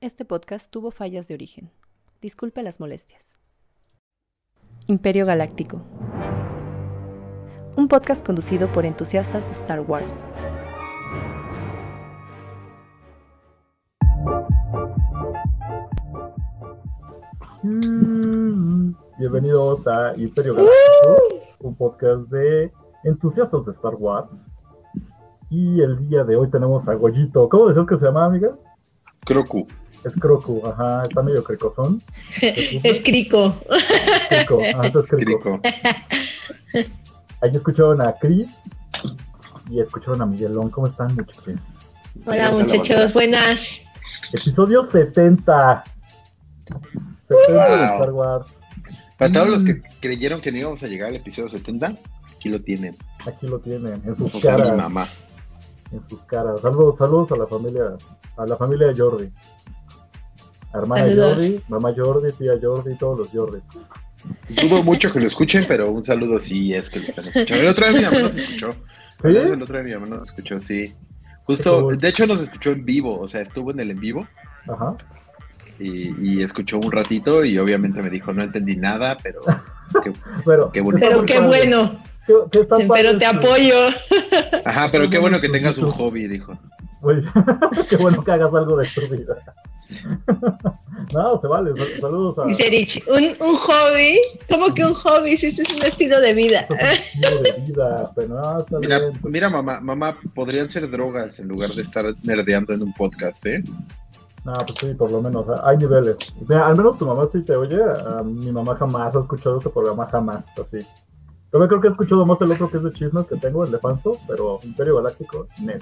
Este podcast tuvo fallas de origen. Disculpe las molestias. Imperio Galáctico. Un podcast conducido por entusiastas de Star Wars. Bienvenidos a Imperio Galáctico, un podcast de entusiastas de Star Wars. Y el día de hoy tenemos a Goyito. ¿Cómo decías que se llamaba, amiga? Crocu. Es Crocu, ajá, está medio cricosón. Es crico. Crico, ajá, es Crico. Crico. Ahí escucharon a Chris y escucharon a Miguelón. ¿Cómo están, muchachos? Hola muchachos, buenas. Episodio 70. 70 de Wow. Star Wars. Para todos los Mm. que creyeron que no íbamos a llegar al episodio 70, aquí lo tienen. Aquí lo tienen, en sus O sea, mi caras. mamá. En sus caras. Saludos, saludos a la familia, a la familia de Jordi. Hermana Saludos. Jordi, mamá Jordi, tía Jordi, todos los Jordi. Dudo mucho que lo escuchen, pero un saludo sí es que lo están escuchando. El otro día mi mamá nos escuchó. ¿Sí? El otro día mi mamá nos escuchó, sí. Justo, de hecho nos escuchó en vivo, o sea, estuvo en el en vivo Ajá. y, y escuchó un ratito y obviamente me dijo, no entendí nada, pero qué, Pero, qué bueno. Pero qué bueno, ¿Qué, qué está padre pero te apoyo. Ajá, pero qué bueno que tengas un hobby, dijo. Güey, qué bueno que hagas algo de tu vida. no, se vale. sal- Saludos a. Dice Rich, un, un hobby, ¿cómo que un hobby? Si este es un estilo de vida. Esto es un estilo de vida, pero no, está Mira, bien. mira mamá, mamá, podrían ser drogas en lugar de estar nerdeando en un podcast, ¿eh? No, pues sí, por lo menos. ah, Hay niveles. Mira, al menos tu mamá sí te oye. mi mamá jamás ha escuchado ese programa, jamás. Así. También creo que he escuchado más el otro que es de chismes que tengo, el de Fansto, pero Imperio Galáctico, net.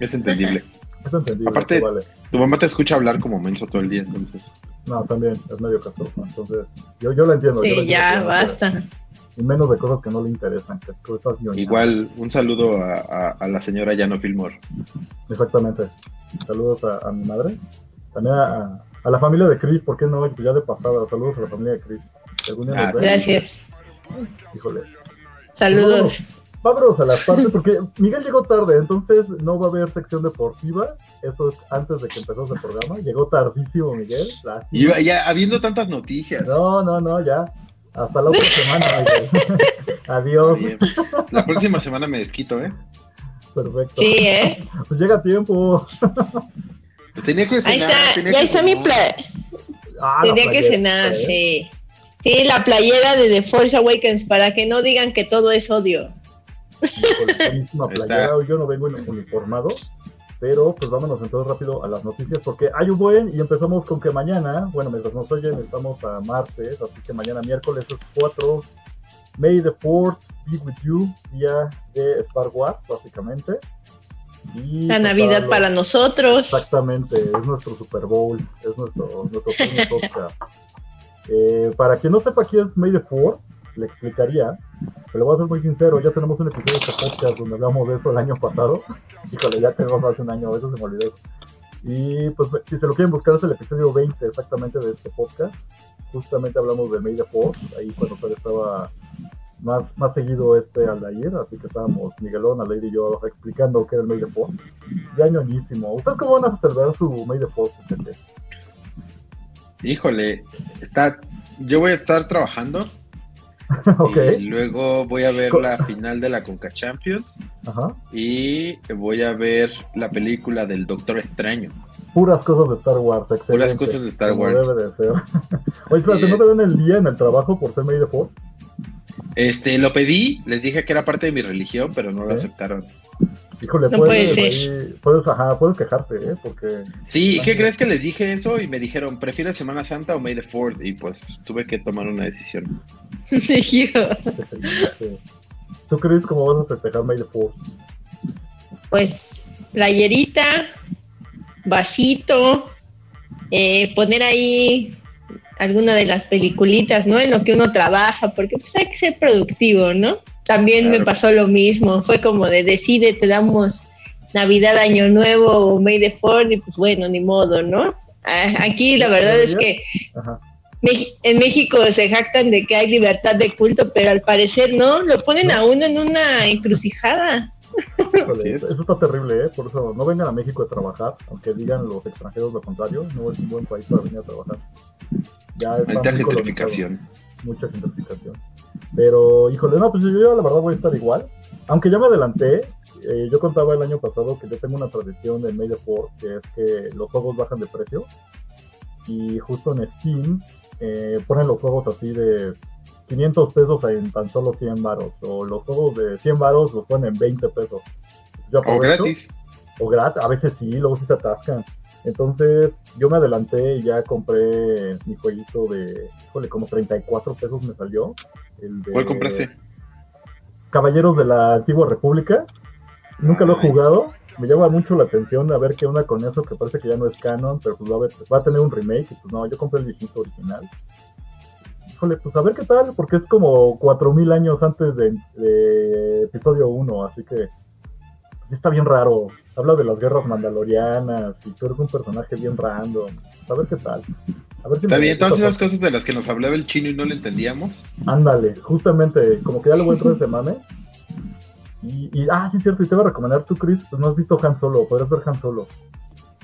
Es entendible. Es entendible, Aparte- vale. Tu mamá te escucha hablar como menso todo el día, entonces. No, también es medio castroso. Entonces, yo, yo lo entiendo. yo Sí, entiendo ya, basta. Y menos de cosas que no le interesan, que es estás ñoñando. Igual, un saludo a, a- a la señora Yano Fillmore. Exactamente. Saludos a, a mi madre. También a, a la familia de Chris, ¿por qué no? Pues ya de pasada, saludos a la familia de Chris. Ah, Gracias. Híjole. Saludos. Vámonos a las partes, porque Miguel llegó tarde, entonces no va a haber sección deportiva. Eso es antes de que empezase el programa. Llegó tardísimo, Miguel. Lástima. Y ya habiendo tantas noticias. No, no, no, ya. Hasta la otra semana, Miguel. Adiós. Bien. La próxima semana me desquito, ¿eh? Perfecto. Sí, ¿eh? Pues llega a tiempo. Pues tenía que Ahí cenar. está, tenía ya que está mi playa. Ah, Tenía que cenar, ¿eh? sí. Sí, la playera de The Force Awakens, para que no digan que todo es odio. Buenísima Está. playera. Hoy yo no vengo uniformado, pero pues vámonos entonces rápido a las noticias porque hay un buen y empezamos con que mañana, bueno, mientras nos oyen, estamos a martes, así que mañana miércoles es 4. May the Fourth be with you, día de Star Wars, básicamente. Y La Navidad los- para nosotros. Exactamente, es nuestro Super Bowl, es nuestro, nuestro premio Oscar. Eh, para quien no sepa quién es May the Fourth, le explicaría, pero voy a ser muy sincero, ya tenemos un episodio de este podcast donde hablamos de eso el año pasado. Híjole, ya tenemos más de un año, veces se me olvidó eso. Y pues si se lo quieren buscar es el episodio 20 exactamente de este podcast. Justamente hablamos de May the Fourth, ahí cuando todavía estaba más, más seguido este Aldair, así que estábamos Miguelón, Aldair y yo explicando qué era el May the Fourth. Ya ñoñísimo. ¿Ustedes cómo van a celebrar su May the Fourth, muchachos? Híjole, está. Yo voy a estar trabajando y luego voy a ver la final de la Conca Champions ajá. y voy a ver la película del Doctor Extraño. Puras cosas de Star Wars, excelente. Puras cosas de Star como Wars. debe de ser. Oye, espérate, Sí. ¿no te dan el día en el trabajo por ser May the Fourth? Este, lo pedí, les dije que era parte de mi religión, pero no lo aceptaron. Híjole, No puedes, puede puedes, ajá, puedes quejarte, ¿eh? Porque Sí, ¿qué Ajá. crees que les dije eso? Y me dijeron, ¿prefieres Semana Santa o May the Fourth? Y pues tuve que tomar una decisión. Hijo. ¿tú crees cómo vas a festejar May the Fourth? pues playerita, vasito, eh, poner ahí alguna de las peliculitas, ¿no? En lo que uno trabaja, porque pues hay que ser productivo, ¿no? También me pasó lo mismo, fue como de decide, te damos Navidad, Año Nuevo o May the Fourth y pues bueno, ni modo, ¿no? Aquí la verdad es que Ajá. En México se jactan de que hay libertad de culto, pero al parecer no, lo ponen No. a uno en una encrucijada. Híjole, es. Eso está terrible, ¿eh? Por eso no vengan a México a trabajar, aunque digan los extranjeros lo contrario, no es un buen país para venir a trabajar. Ya muy colonizado, gentrificación. mucha gentrificación. Pero, híjole, no, pues yo, la verdad voy a estar igual. Aunque ya me adelanté, eh, yo contaba el año pasado que yo tengo una tradición en Fourth, que es que los juegos bajan de precio. Y justo en Steam eh, ponen los juegos así de 500 pesos en tan solo 100 varos. O los juegos de 100 varos los ponen en 20 pesos. Yo O gratis. o gratis, a veces sí, luego sí se atascan. Entonces yo me adelanté y ya compré mi jueguito de, híjole, como 34 pesos me salió. El de ¿Cuál compraste? Caballeros de la Antigua República. Nunca lo he Nice. jugado. Me llama mucho la atención a ver qué onda con eso, que parece que ya no es canon, pero pues va a, haber- va a tener un remake. Y pues no, yo compré el viejito original. Híjole, pues a ver qué tal, porque es como 4000 años antes de, de episodio 1, así que pues, sí está bien raro. Habla de las guerras mandalorianas y tú eres un personaje bien random. Pues, a ver qué tal. A ver si Está me- bien, todas esas cosas de las que nos hablaba el chino y no le entendíamos. Ándale, justamente, como que ya le voy a entrar ese mame. Y, y- ah, sí, cierto, y te voy a recomendar tú, Chris, pues no has visto Han Solo, podrías ver Han Solo.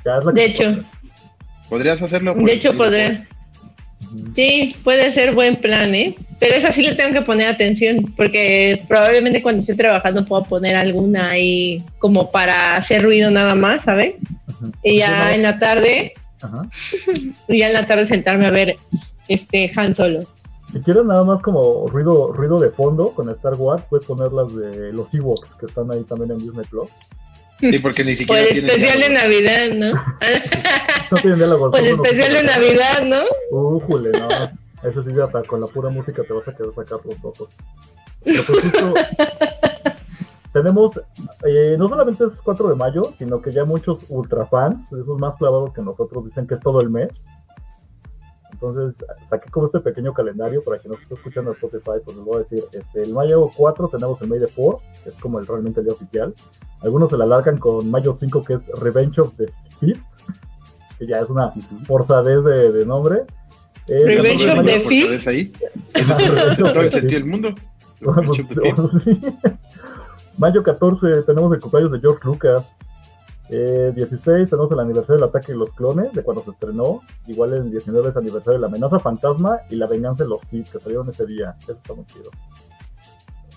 Ya es la que De hecho. ¿Podrías hacerlo? De el hecho, podré. Sí, puede ser buen plan, ¿eh? Pero esa sí le tengo que poner atención, porque probablemente cuando esté trabajando pueda poner alguna ahí como para hacer ruido nada más, ¿sabes? Y ya en la tarde, ajá. y ya en la tarde sentarme a ver este Han Solo. Si quieres nada más como ruido, ruido de fondo con Star Wars, puedes poner las de los Ewoks que están ahí también en Disney Plus. Sí, porque ni siquiera el tiene especial de diálogo. Navidad, ¿no? No tienen diálogos. O el especial de Navidad, ¿no? Újule, no. Eso sí, hasta con la pura música te vas a querer sacar los ojos. Pero pues justo tenemos, eh, no solamente es 4 de mayo, sino que ya muchos ultrafans, esos más clavados que nosotros, dicen que es todo el mes. Entonces saqué como este pequeño calendario para quien nos esté escuchando en Spotify, pues les voy a decir, este, el mayo 4 tenemos el May the 4, que es como el, realmente el día oficial. Algunos se la alargan con mayo 5, que es Revenge of the Fifth, que ya es una forzadez de, de nombre. Eh, Revenge of 14 de the Fifth. ¿sabes ahí? Todo el sentido del mundo. Pues, pues, sí. Mayo 14 tenemos el cumpleaños de George Lucas. Eh, 16 tenemos el aniversario del ataque de los clones, de cuando se estrenó. Igual el 19 es aniversario de la amenaza fantasma y la venganza de los Sith, que salieron ese día. Eso está muy chido.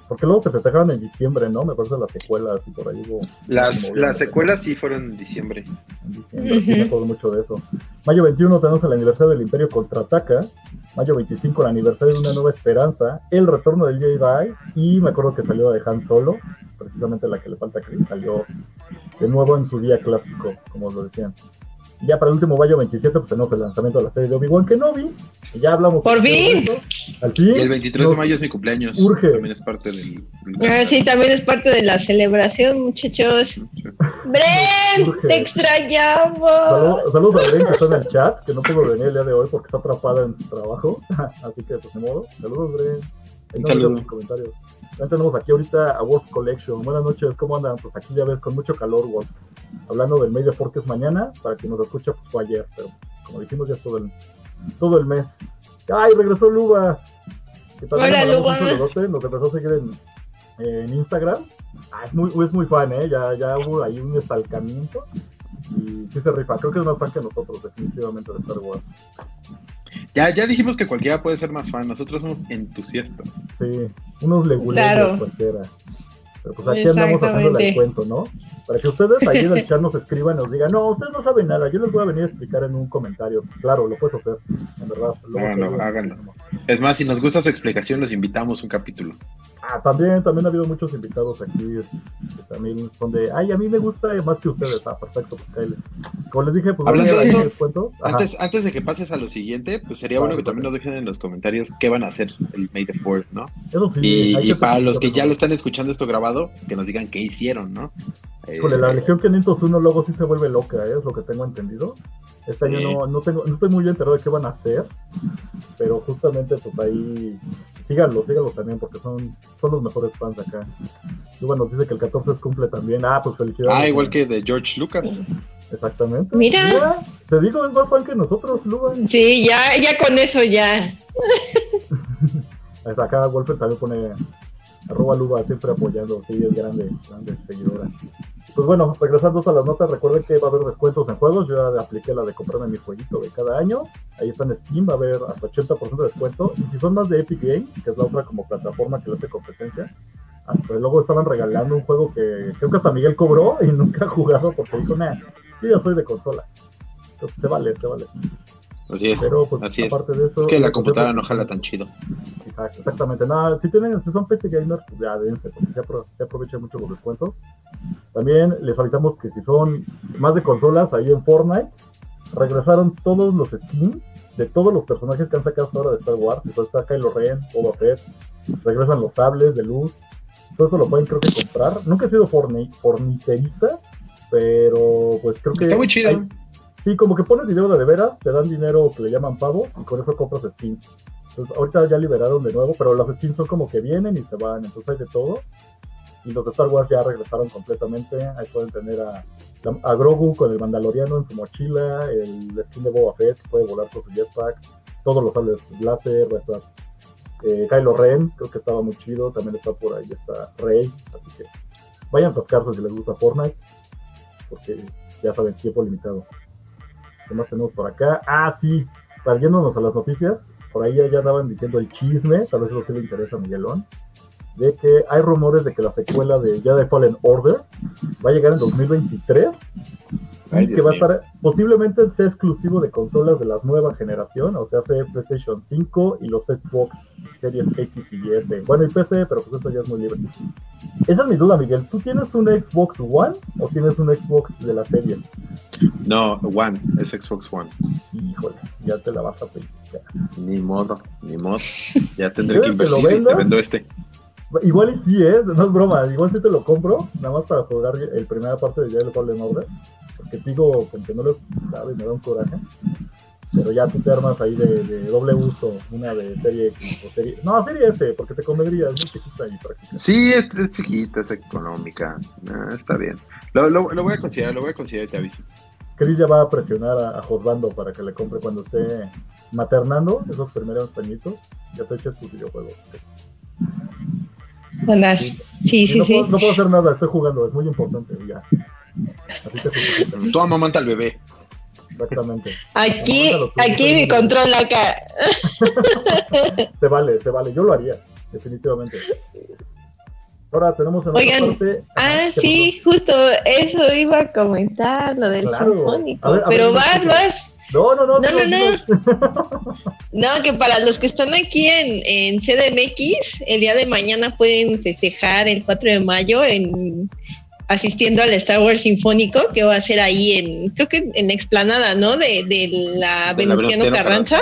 Porque luego se festejaron en diciembre, ¿no? Me parece las secuelas y por ahí hubo... Las, las secuelas sí fueron en diciembre. en diciembre, sí, me acuerdo mucho de eso. Mayo 21 tenemos el aniversario del Imperio Contraataca. Mayo 25 el aniversario de Una Nueva Esperanza. El retorno del Jedi. Y me acuerdo que salió de Han Solo, precisamente la que le falta a Chris, salió de nuevo en su día clásico, como lo decían. Ya para el último mayo 27 pues tenemos el lanzamiento de la serie de Obi-Wan Kenobi. Y ya hablamos. ¡Por de fin! Al fin. Y el 23 de mayo es mi cumpleaños. urge. También es parte del. del- Ah, sí, también es parte de la celebración, muchachos. ¡Bren! Urge. ¡Te extrañamos! Saludos, saludos a Bren que está en el chat, que no pudo venir el día de hoy porque está atrapada en su trabajo. Así que, pues, de modo. Saludos, Bren. Un saludo. sus comentarios. También tenemos aquí ahorita a Wolf Collection. Buenas noches, ¿cómo andan? Pues aquí ya ves, con mucho calor, Wolf. Hablando del May que es mañana, para quien nos escucha, pues fue ayer, pero pues, como dijimos, ya es todo el, todo el mes. ¡Ay, regresó Luba! Que Hola, Luba. un saludote, nos empezó a seguir en, en Instagram. Ah, es muy, es muy fan, ¿eh? Ya, ya hubo ahí un estalcamiento. Y sí se rifa. Creo que es más fan que nosotros, definitivamente, de Star Wars. Ya, ya dijimos que cualquiera puede ser más fan. Nosotros somos entusiastas. Sí, unos leguleros Claro. cualquiera. Pero pues aquí andamos haciéndole el cuento, ¿no? Para que ustedes ahí en el chat nos escriban y nos digan, no, ustedes no saben nada, yo les voy a venir a explicar en un comentario. Pues claro, lo puedes hacer, en verdad. A Háganlo. Es más, si nos gusta su explicación, los invitamos un capítulo. Ah, también, también ha habido muchos invitados aquí que también son de, ay, a mí me gusta más que ustedes. Ah, perfecto, pues Kyle. Como les dije, pues Hablando de eso, descuentos. Ajá. Antes, antes de que pases a lo siguiente, pues sería Vale, bueno que también nos dejen en los comentarios qué van a hacer el May the Fourth, ¿no? Eso sí, y y para los que ya lo están escuchando esto grabado, que nos digan qué hicieron, ¿no? Híjole, la Eh, Legión 501 luego sí se vuelve loca, ¿eh? es lo que tengo entendido. Este año no, no, tengo, no estoy muy enterado de qué van a hacer, pero justamente pues ahí síganlos, síganlos también porque son, son los mejores fans acá. Luego nos dice que el 14 es cumple también. Ah, pues felicidades. Ah, igual que de George Lucas. Exactamente. Mira. te digo, es más fan que nosotros, Lugan. Sí, ya, ya con eso ya. Acá Wolfer también pone Arroba Luba siempre apoyando, sí, es grande, grande seguidora. Pues bueno, regresando a las notas, recuerden que va a haber descuentos en juegos. Yo ya apliqué la de comprarme mi jueguito de cada año. Ahí está en Steam, va a haber hasta 80% de descuento. Y si son más de Epic Games, que es la otra como plataforma que le hace competencia, hasta luego estaban regalando un juego que creo que hasta Miguel cobró y nunca ha jugado porque dijo, nah, yo ya soy de consolas. Entonces se vale, se vale. Así es. Pero pues así aparte es. de eso. Es que la pues, computadora pues, no jala tan chido. Exactamente, nada, si tienen, si son PC gamers, pues ya dense, porque se, apro- se aprovechan mucho los descuentos. También les avisamos que si son más de consolas, ahí en Fortnite, regresaron todos los skins de todos los personajes que han sacado hasta ahora de Star Wars. Entonces está Kylo Ren, Boba Fett, regresan los sables de luz. Todo eso lo pueden creo que comprar. Nunca he sido forni- forniterista, pero pues creo que... Está muy chido. hay- Sí, como que pones dinero de, de veras, te dan dinero que le llaman pavos y con eso compras skins. Entonces, ahorita ya liberaron de nuevo, pero las skins son como que vienen y se van, entonces hay de todo. Y los de Star Wars ya regresaron completamente. Ahí pueden tener a, Grogu con el Mandaloriano en su mochila, el skin de Boba Fett que puede volar con su jetpack, todos los sables láser, va a estar eh, Kylo Ren, creo que estaba muy chido, también está por ahí, está Rey, así que vayan a atascarse si les gusta Fortnite, porque ya saben, tiempo limitado. ¿Qué más tenemos por acá? Ah, sí, para a las noticias, por ahí ya, ya andaban diciendo el chisme, tal vez eso sí le interesa a Miguelón, de que hay rumores de que la secuela de Jedi Fallen Order va a llegar en 2023 Ay, que Dios va a estar, posiblemente sea exclusivo de consolas de la nueva generación, o sea, sea PlayStation 5 y los Xbox Series X y S. Bueno, y PC, pero pues eso ya es muy libre. Esa es mi duda, Miguel. ¿Tú tienes un Xbox One o tienes un Xbox de las series? No, One, es Xbox One. Híjole, ya te la vas a pedir. Ni modo, ni modo. Ya tendré ¿Quieres que invertir y te vendas? vendo este. Igual y sí, ¿eh? No es broma. Igual sí te lo compro, nada más para jugar el primera parte de Jedi Fallen Order. Porque sigo con que no lo he y me da un coraje. Pero ya tú te armas ahí de, de doble uso, una de serie X o serie... No, serie S, porque te convendría, es muy chiquita y práctica. Sí, es, es chiquita, es económica. Ah, está bien. Lo, lo- lo voy a considerar, lo voy a considerar y te aviso. Chris ya va a presionar a, a Josbando para que le compre cuando esté maternando esos primeros añitos. Ya te eches tus videojuegos. Andar. Sí, no, sí. Puedo, no puedo hacer nada, estoy jugando, es muy importante. Ya. Así te justifican. Tú amamanta al bebé. Exactamente. Aquí, aquí mi control acá. Se vale, se vale. Yo lo haría, definitivamente. Ahora tenemos en Oigan, parte. Ah, Ajá, ¿qué sí, justo eso iba a comentar, lo del Claro. sinfónico. A ver, a ver, Pero vas, vas. No, no, no. No, no, no. No, que para los que están aquí en, en CDMX, el día de mañana pueden festejar el 4 de mayo en asistiendo al Star Wars Sinfónico, que va a ser ahí en, creo que en la explanada, ¿no? De, de la De Venustiano Carranza.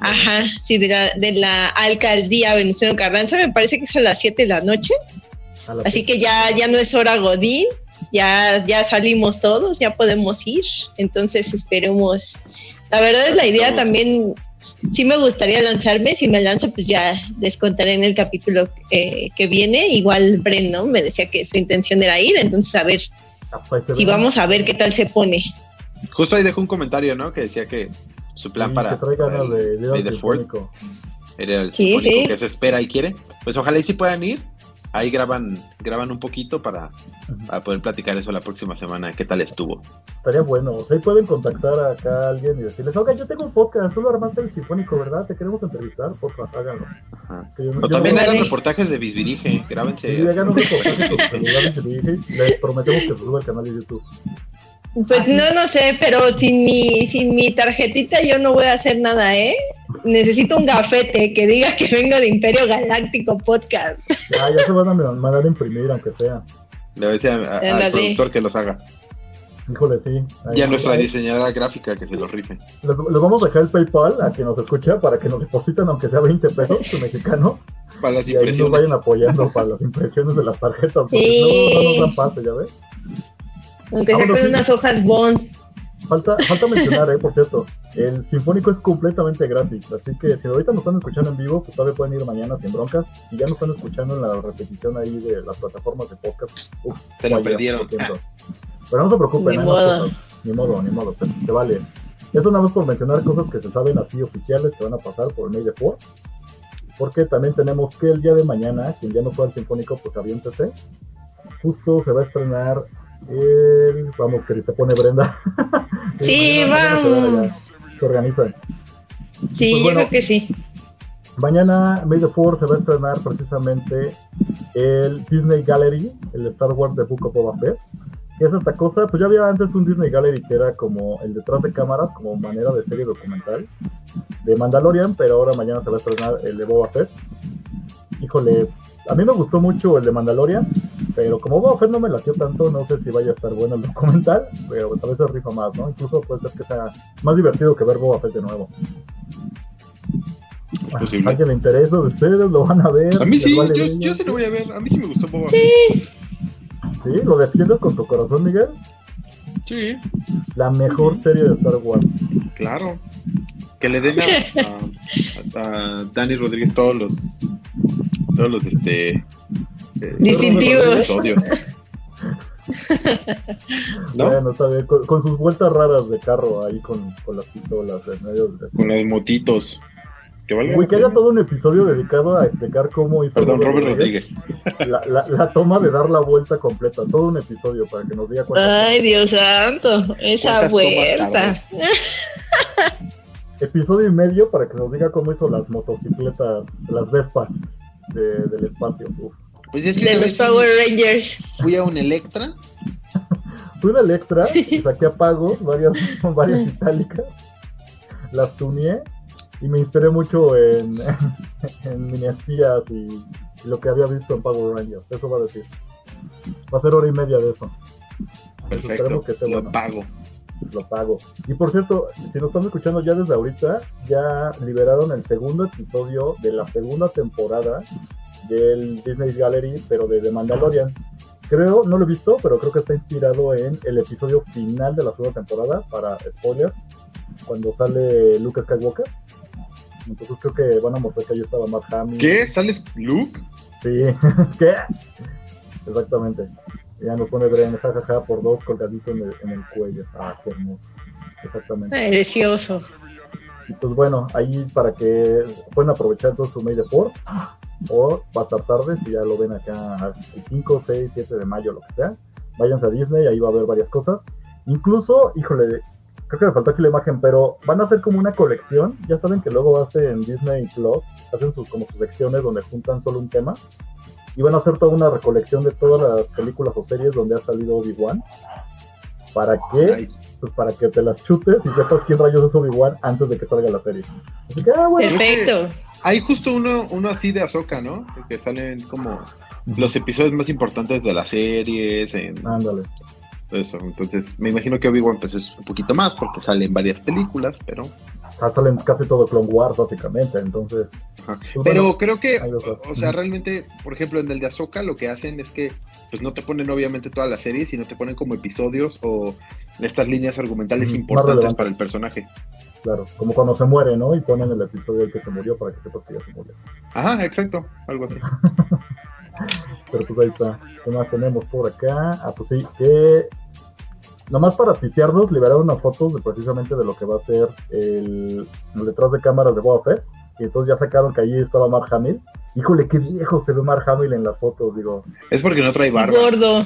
Ajá, sí, de la, de la alcaldía Venustiano Carranza, me parece que es a las 7 de la noche. Así que ya, ya no es hora Godín, ya, ya salimos todos, ya podemos ir. Entonces esperemos. La verdad es la idea también. Sí me gustaría lanzarme, si me lanzo pues ya les contaré en el capítulo eh, que viene. Igual Bren, ¿no? Me decía que su intención era ir, entonces a ver Ah, pues si vamos a ver qué tal se pone. Justo ahí dejó un comentario, ¿no? Que decía que su plan Sí, para, que trae para ganas el de, de Fourth sinfónico. era el sí. que se espera y quiere. Pues ojalá y sí puedan ir. Ahí graban, graban un poquito para, poder platicar eso la próxima semana. ¿Qué tal estuvo? Estaría bueno. O sea, ahí pueden contactar acá a alguien y decirles, oiga, yo tengo un podcast, tú lo armaste el sinfónico, ¿verdad? Te queremos entrevistar, porfa, háganlo. Ajá. Es que yo no- O yo también no- hagan reportajes de Bisbirige, grábense. Sí, hagan un reportaje dirige, les prometemos que se sube al canal de YouTube. Pues Ah, no, no sé, pero sin mi, sin mi tarjetita yo no voy a hacer nada, ¿eh? Necesito un gafete que diga que vengo de Imperio Galáctico Podcast. Ya, ya se van a mandar a imprimir, aunque sea. Le voy a decir a- a- al productor que los haga. Híjole, sí. Ahí- Y a nuestra ahí- diseñadora gráfica que se los rife. Les, les vamos a dejar el PayPal a quien nos escucha para que nos depositen, aunque sea 20 pesos mexicanos, Para las y ahí nos vayan impresiones. apoyando para las impresiones de las tarjetas, porque Sí. no, no nos dan pase, ya ves. Aunque Ah, sea con sí. unas hojas Bond. Falta, falta mencionar, eh, por cierto, el Sinfónico es completamente gratis, así que si ahorita nos están escuchando en vivo, pues todavía pueden ir mañana sin broncas. Si ya nos están escuchando en la repetición ahí de las plataformas de podcast, pues, ups, Se lo perdieron. Pero no se preocupen, Ni más modo. Ni modo, ni modo, se vale. Eso nada más por mencionar cosas que se saben así oficiales que van a pasar por el May the Fourth. porque también tenemos que el día de mañana, quien ya no fue al Sinfónico, pues aviéntese. Justo se va a estrenar el. Vamos, que se pone Brenda. Sí, mañana se va, vamos. Se organizan. Sí, Pues yo bueno. creo que sí. Mañana, May the 4 se va a estrenar precisamente el Disney Gallery, el Star Wars de Book of Boba Fett. ¿Qué es esta cosa? Pues ya había antes un Disney Gallery que era como el detrás de cámaras, como manera de serie documental de Mandalorian, pero ahora mañana se va a estrenar el de Boba Fett. Híjole, a mí me gustó mucho el de Mandalorian, pero como Boba Fett no me latió tanto, no sé si vaya a estar bueno el documental, pero pues a veces rifa más, ¿no? Incluso puede ser que sea más divertido que ver Boba Fett de nuevo. Es ¿A posible. alguien le interesa de ustedes? ¿Lo van a ver? A mí ¿Les sí, vale yo, yo sí lo voy a ver. A mí sí me gustó Boba. Sí. ¿Sí? ¿Lo defiendes con tu corazón, Miguel? Sí, La mejor serie de Star Wars. claro. Que le den a, a- a Dani Rodríguez todos los todos los este eh, Distintivos. los. ¿No? Bueno, está bien. Con, con sus vueltas raras de carro ahí con, con las pistolas en medio de Con las motitos. Que valga Uy, que haya todo un episodio dedicado a explicar cómo hizo Perdón, Robert Rodríguez. La, la, la toma de dar la vuelta completa, todo un episodio para que nos diga cuántas Ay, Dios santo, esa ¿Cuántas tomas vuelta. episodio y medio para que nos diga cómo hizo las motocicletas, las Vespas de- del espacio. Uf. Pues es que De los Power Rangers. fui a un Electra. Fui una Electra saqué a pagos, varias, varias itálicas, las tuneé y me inspiré mucho en, en mini espías y, y lo que había visto en Power Rangers. Eso va a decir. Va a ser hora y media de eso. Perfecto. esperemos que esté lo bueno. pago. Lo pago. Y por cierto, si nos están escuchando ya desde ahorita, ya liberaron el segundo episodio de la segunda temporada del Disney's Gallery, pero de The Mandalorian. Creo, no lo he visto, pero creo que está inspirado en el episodio final de la segunda temporada, para spoilers, cuando sale Luke Skywalker. Entonces creo que van a mostrar que ahí estaba Matt Hamill. ¿Qué? ¿Sales Luke? Sí, ¿qué? Exactamente. Ya nos pone Bren, jajaja, por dos colgadito en el, en el cuello. Ah, qué hermoso. Exactamente. Precioso. Y pues bueno, ahí para que puedan aprovechar todo su May the 4 o va a estar tarde si ya lo ven acá el 5, 6, 7 de mayo, lo que sea. Váyanse a Disney, ahí va a haber varias cosas. Incluso, híjole, creo que me faltó aquí la imagen, pero van a hacer como una colección. Ya saben que luego hacen Disney Plus, hacen sus, como sus secciones donde juntan solo un tema. Y van a hacer toda una recolección de todas las películas o series donde ha salido Obi-Wan. ¿Para qué? Nice. pues para que te las chutes y sepas quién rayos es Obi-Wan antes de que salga la serie. Así que, ah, bueno, Perfecto. Hay justo uno, uno así de Ahsoka, ¿no? Que salen como los episodios más importantes de las series, en ándale. eso. Entonces, me imagino que Obi-Wan pues es un poquito más porque salen varias películas, pero... Salen casi todo Clone Wars, básicamente. Entonces. Pues Pero bueno, creo que, o sea, realmente, por ejemplo, en el de Ahsoka lo que hacen es que pues no te ponen obviamente toda la serie, sino te ponen como episodios o estas líneas argumentales importantes para el personaje. claro, como cuando se muere, ¿no? Y ponen el episodio del que se murió para que sepas que ya se murió. Ajá, exacto, algo así. Pero pues ahí está. ¿Qué más tenemos por acá? Ah, pues sí, que. Nomás para ticiarnos, liberaron unas fotos de precisamente de lo que va a ser el, el detrás de cámaras de Boba Fett. Y entonces ya sacaron que ahí estaba Mark Hamill. Híjole, qué viejo se ve Mark Hamill en las fotos, digo. Es porque no trae barba. Gordo,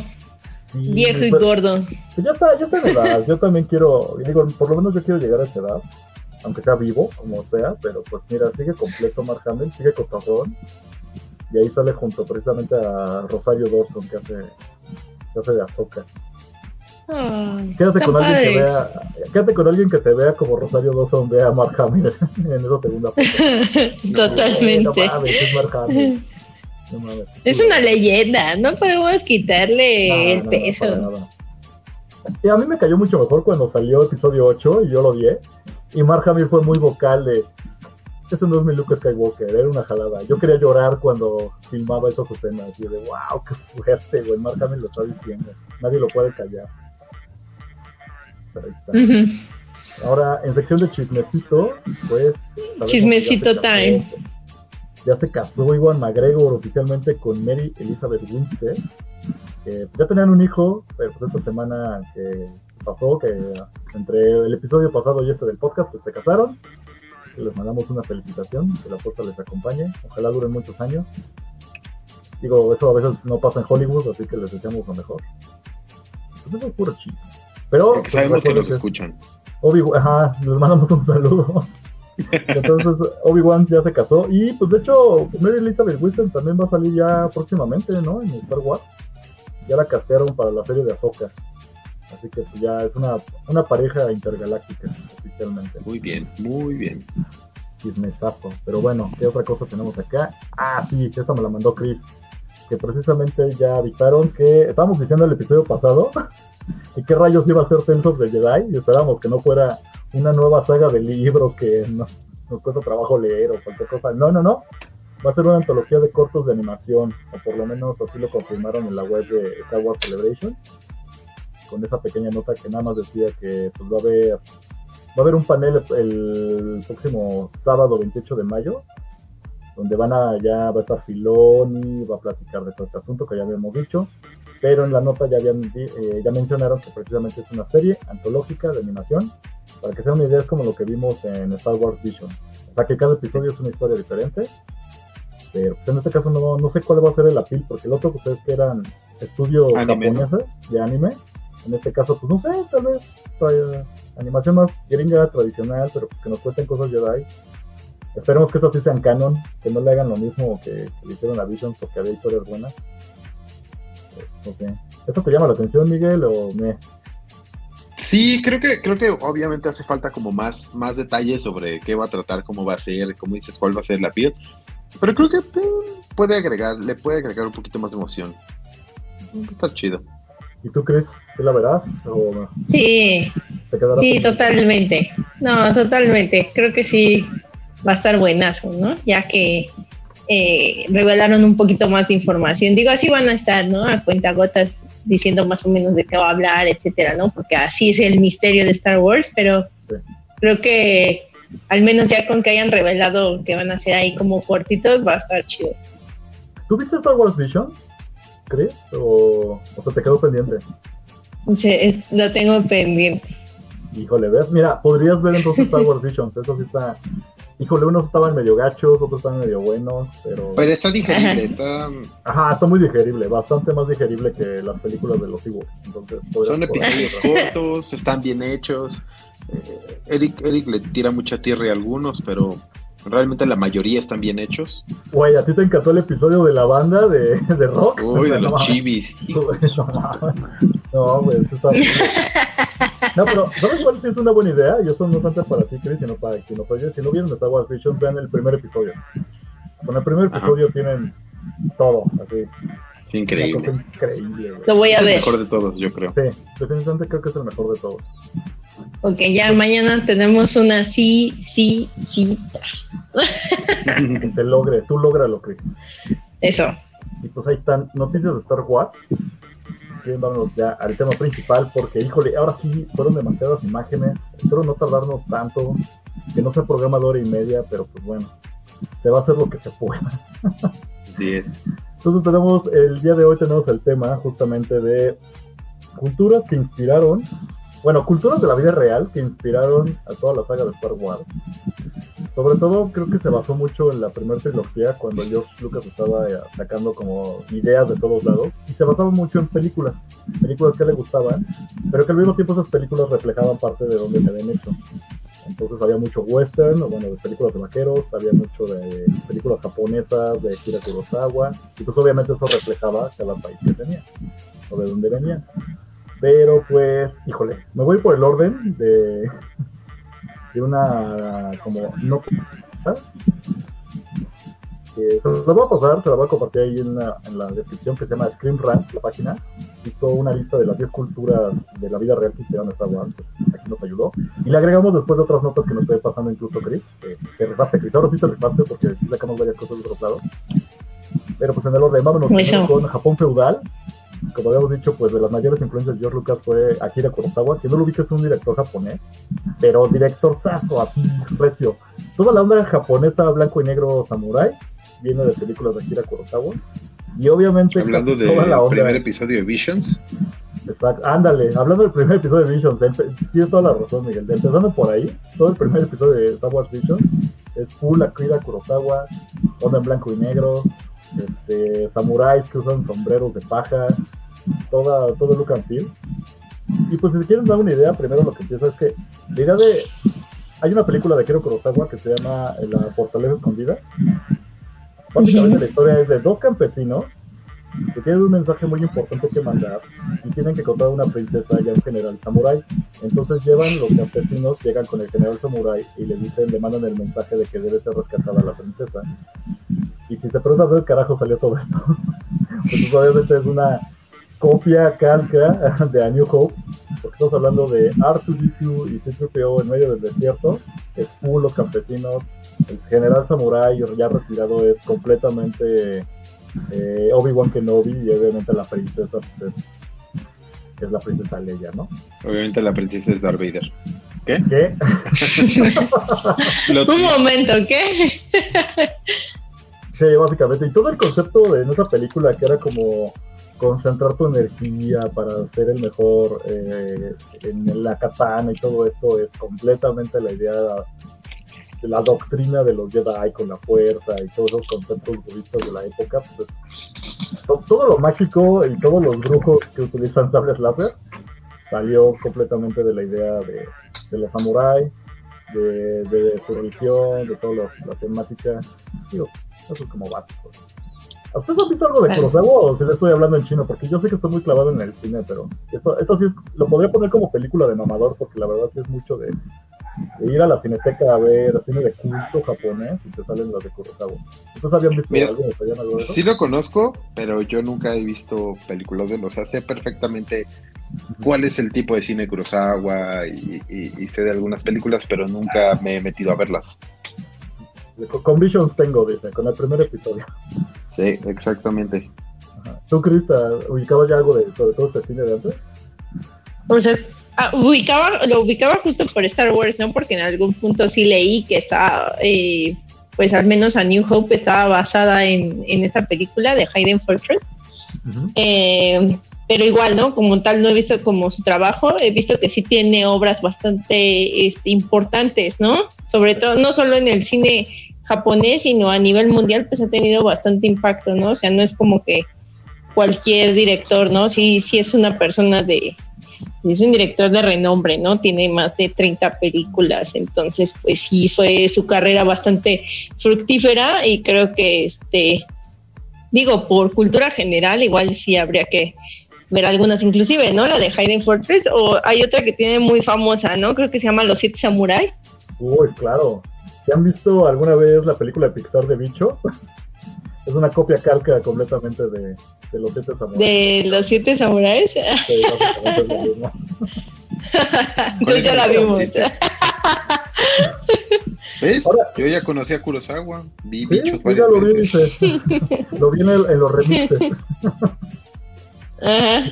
Sí, viejo y pero- gordo. Pues ya está, ya está en edad. Yo también quiero, y digo, por lo menos yo quiero llegar a esa edad, aunque sea vivo, como sea, pero pues mira, sigue completo Mark Hamill, sigue cotorrón. Y ahí sale junto precisamente a Rosario Dawson, que hace, que hace de Azoka. Quédate con alguien que vea, quédate con alguien que te vea como Rosario Dawson ve a Mark Hamill en esa segunda foto. Totalmente. No mames, es Mark Hamill. No mames, qué Es una leyenda, no podemos quitarle el peso. Y a mí me cayó mucho mejor cuando salió episodio 8 y yo lo odié. Y Mark Hamill fue muy vocal de, ese no es mi Luke Skywalker, era una jalada. Yo quería llorar cuando filmaba esas escenas y de, wow, qué fuerte, güey. Mark Hamill lo está diciendo. Nadie lo puede callar. Pero ahí está. Ujú. Ahora, en sección de chismecito, pues... Chismecito casó- time. Ya se casó Iwan McGregor oficialmente con Mary Elizabeth Winstead. pues, ya tenían un hijo, pero pues esta semana que pasó, que entre el episodio pasado y este del podcast, pues se casaron. que les mandamos una felicitación, que la fuerza les acompañe, ojalá duren muchos años. Digo, eso a veces no pasa en Hollywood, así que les deseamos lo mejor. Pues eso es puro chisme. Pero Porque sabemos que nos es- escuchan. Obi ajá, les mandamos un saludo. Entonces, Obi-Wan ya se casó. Y pues de hecho, Mary Elizabeth Winstead también va a salir ya próximamente, ¿no? En Star Wars. Ya la castearon para la serie de Ahsoka. Así que pues ya es una, una pareja intergaláctica oficialmente. Muy bien, muy bien. Chismesazo. Pero bueno, ¿qué otra cosa tenemos acá? Ah, sí, que esta me la mandó Chris. Que precisamente ya avisaron que estábamos diciendo el episodio pasado que qué rayos iba a ser Tales of the Jedi y esperábamos que no fuera una nueva saga de libros que no- nos cuesta trabajo leer o cualquier cosa. No, no, no. Va a ser una antología de cortos de animación, o por lo menos así lo confirmaron en la web de Star Wars Celebration, con esa pequeña nota que nada más decía que pues va a haber va a haber un panel el próximo sábado 28 de mayo, donde van a ya va a estar Filoni, va a platicar de todo este asunto que ya habíamos dicho, pero en la nota ya habían eh, ya mencionaron que precisamente es una serie antológica de animación. Para que sea una idea, es como lo que vimos en Star Wars Visions. O sea que cada episodio es una historia diferente. Pero pues en este caso no, no sé cuál va a ser el apil, porque el otro pues es que eran estudios Anime, ¿no? japoneses de anime. En este caso, pues no sé, tal vez tra- animación más gringa, tradicional, pero pues que nos cuenten cosas Jedi. Esperemos que esas sí sean canon, que no le hagan lo mismo que, que le hicieron a Visions porque había historias buenas. No sé. ¿Esto te llama la atención, Miguel, o me? Sí, creo que, creo que obviamente hace falta como más, más detalles sobre qué va a tratar, cómo va a ser, como dices, cuál va a ser la piel. Pero creo que puede agregar, le puede agregar un poquito más de emoción. Va a estar chido. ¿Y tú, Chris, sí la verás o Sí, se quedará sí, pendiente? totalmente. No, totalmente. Creo que sí va a estar buenazo, ¿no? Ya que eh, revelaron un poquito más de información. Digo, así van a estar, ¿no? A cuentagotas diciendo más o menos de qué va a hablar, etcétera, ¿no? Porque así es el misterio de Star Wars, pero Sí. creo que al menos ya con que hayan revelado que van a ser ahí como cortitos, va a estar chido. ¿Tú viste Star Wars Visions, Chris? ¿O, o se te quedó pendiente? Se- es- lo tengo pendiente. Híjole, ¿ves? Mira, podrías ver entonces Star Wars Visions. Eso sí está. Híjole, unos estaban medio gachos, otros estaban medio buenos, pero. Pero está digerible, está, Ajá, está muy digerible, bastante más digerible que las películas de los Ewoks. Entonces, son episodios cortos, están bien hechos. Eh, Eric, Eric le tira mucha tierra a algunos, pero realmente la mayoría están bien hechos. Güey, ¿a ti te encantó el episodio de la banda de, de rock? Uy, de No los mames. chivis. No, güey, esto está horrible. No, pero ¿sabes cuál sí es una buena idea? Y eso no es tanto para ti, Chris, sino para quien nos oye. Si no vieron Star Wars Vision, vean el primer episodio. Con el primer Ajá. episodio tienen todo, así. Es increíble. increíble, güey. Lo voy Es a el ver. mejor de todos, yo creo. Sí, definitivamente creo que es el mejor de todos. Ok, ya mañana tenemos una sí, sí, sí. Que se logre, tú lógralo, Chris. Eso. Y pues ahí están noticias de Star Wars. Si quieren, vámonos ya al tema principal, porque híjole, ahora sí fueron demasiadas imágenes. Espero no tardarnos tanto, que no sea programa de hora y media, pero pues bueno, se va a hacer lo que se pueda. Así es. Entonces tenemos, el día de hoy tenemos el tema justamente de culturas que inspiraron, bueno, culturas de la vida real que inspiraron a toda la saga de Star Wars. Sobre todo creo que se basó mucho en la primera trilogía cuando George Lucas estaba eh, sacando como ideas de todos lados y se basaba mucho en películas, películas que le gustaban, pero que al mismo tiempo esas películas reflejaban parte de donde se habían hecho. Entonces había mucho western, o bueno, de películas de vaqueros, había mucho de películas japonesas, de Akira Kurosawa, y pues obviamente eso reflejaba cada país que tenía, o de dónde venían. Pero pues, híjole, me voy por el orden de, de una como no que se la voy a pasar, se la voy a compartir ahí en la, en la descripción que se llama Scream Rant, la página. Hizo una lista de las 10 culturas de la vida real que inspiraron a Star Wars, que aquí nos ayudó. Y le agregamos después de otras notas que nos estoy pasando incluso Chris, que, que rifaste Chris, ahora sí te rifaste porque sí sacamos varias cosas de otros lados. Pero pues en el orden, vámonos con Japón feudal. Como habíamos dicho, pues de las mayores influencias de George Lucas fue Akira Kurosawa, que no lo ubica es un director japonés, pero director saso, así recio. Toda la onda japonesa blanco y negro samuráis viene de películas de Akira Kurosawa. Y obviamente Hablando casi toda del primer episodio de Visions. Exacto, ándale, hablando del primer episodio de Visions, tienes toda la razón, Miguel. Empezando por ahí, todo el primer episodio de Star Wars Visions es full Akira Kurosawa, onda en blanco y negro, este, samuráis que usan sombreros de paja, toda, todo look and feel. Y pues si quieren dar una idea, primero lo que empieza es que la idea de... Hay una película de Akira Kurosawa que se llama La Fortaleza Escondida. Básicamente la historia es de dos campesinos que tienen un mensaje muy importante que mandar y tienen que contar a una princesa y a un general samurái. Entonces llevan los campesinos, llegan con el general samurái y le dicen, le mandan el mensaje de que debe ser rescatada la princesa. Y si se preguntan de qué carajo salió todo esto, pues obviamente es una copia calca de A New Hope, porque estamos hablando de R2D2 y C-3PO en medio del desierto, es full los campesinos, el general samurái ya retirado es completamente eh, Obi-Wan Kenobi y obviamente la princesa pues, es, es, la princesa Leia, ¿no? Obviamente la princesa es Darth Vader. ¿Qué? ¿Qué? Un momento, ¿qué? sí, básicamente. Y todo el concepto de en esa película que era como concentrar tu energía para ser el mejor eh, en la katana y todo esto es completamente la idea la doctrina de los Jedi con la fuerza y todos los conceptos budistas de la época, pues es todo lo mágico y todos los brujos que utilizan sables láser salió completamente de la idea de, los samuráis, de, su religión, de toda la temática. Digo, eso es como básico. ¿Ustedes han visto algo de Kurosawa o si le estoy hablando en chino? Porque yo sé que estoy muy clavado en el cine, pero esto, esto sí es, lo podría poner como película de mamador, porque la verdad sí es mucho de, ir a la cineteca a ver cine de culto japonés y te salen las de Kurosawa. ¿Ustedes habían visto algo, de eso? Sí lo conozco, pero yo nunca he visto películas de él. O sea, sé perfectamente cuál es el tipo de cine Kurosawa y, y, sé de algunas películas, pero nunca me he metido a verlas. Con Visions tengo, dice, con el primer episodio. Sí, exactamente. ¿Tú, Krista, ubicabas ya algo de, todo este cine de antes? O sea, Ah, ubicaba, lo ubicaba justo por Star Wars, ¿no? Porque en algún punto sí leí que estaba, eh, pues al menos a New Hope estaba basada en, esta película de Hayden Fortress. Eh, pero igual, ¿no? Como tal, no he visto como su trabajo, he visto que sí tiene obras bastante este, importantes, ¿no? Sobre todo, no solo en el cine japonés, sino a nivel mundial, pues ha tenido bastante impacto, ¿no? O sea, no es como que cualquier director, ¿no? Sí, sí es una persona de, es un director de renombre, ¿no? Tiene más de 30 películas, entonces pues sí fue su carrera bastante fructífera y creo que este, digo, por cultura general igual sí habría que ver algunas inclusive, ¿no? La de Hayden Fortress o hay otra que tiene muy famosa, ¿no? Creo que se llama Los Siete Samuráis. Uy, claro. ¿Se han visto alguna vez la película de Pixar de bichos? es una copia calca completamente de, de los siete samuráis. ¿De los siete samuráis? Sí, básicamente es lo mismo. Entonces ya la vimos. ¿Ves? Yo ya conocí a Kurosawa. Vi sí, bichos ya lo vi, dice. lo vi en, en los remixes. Ajá.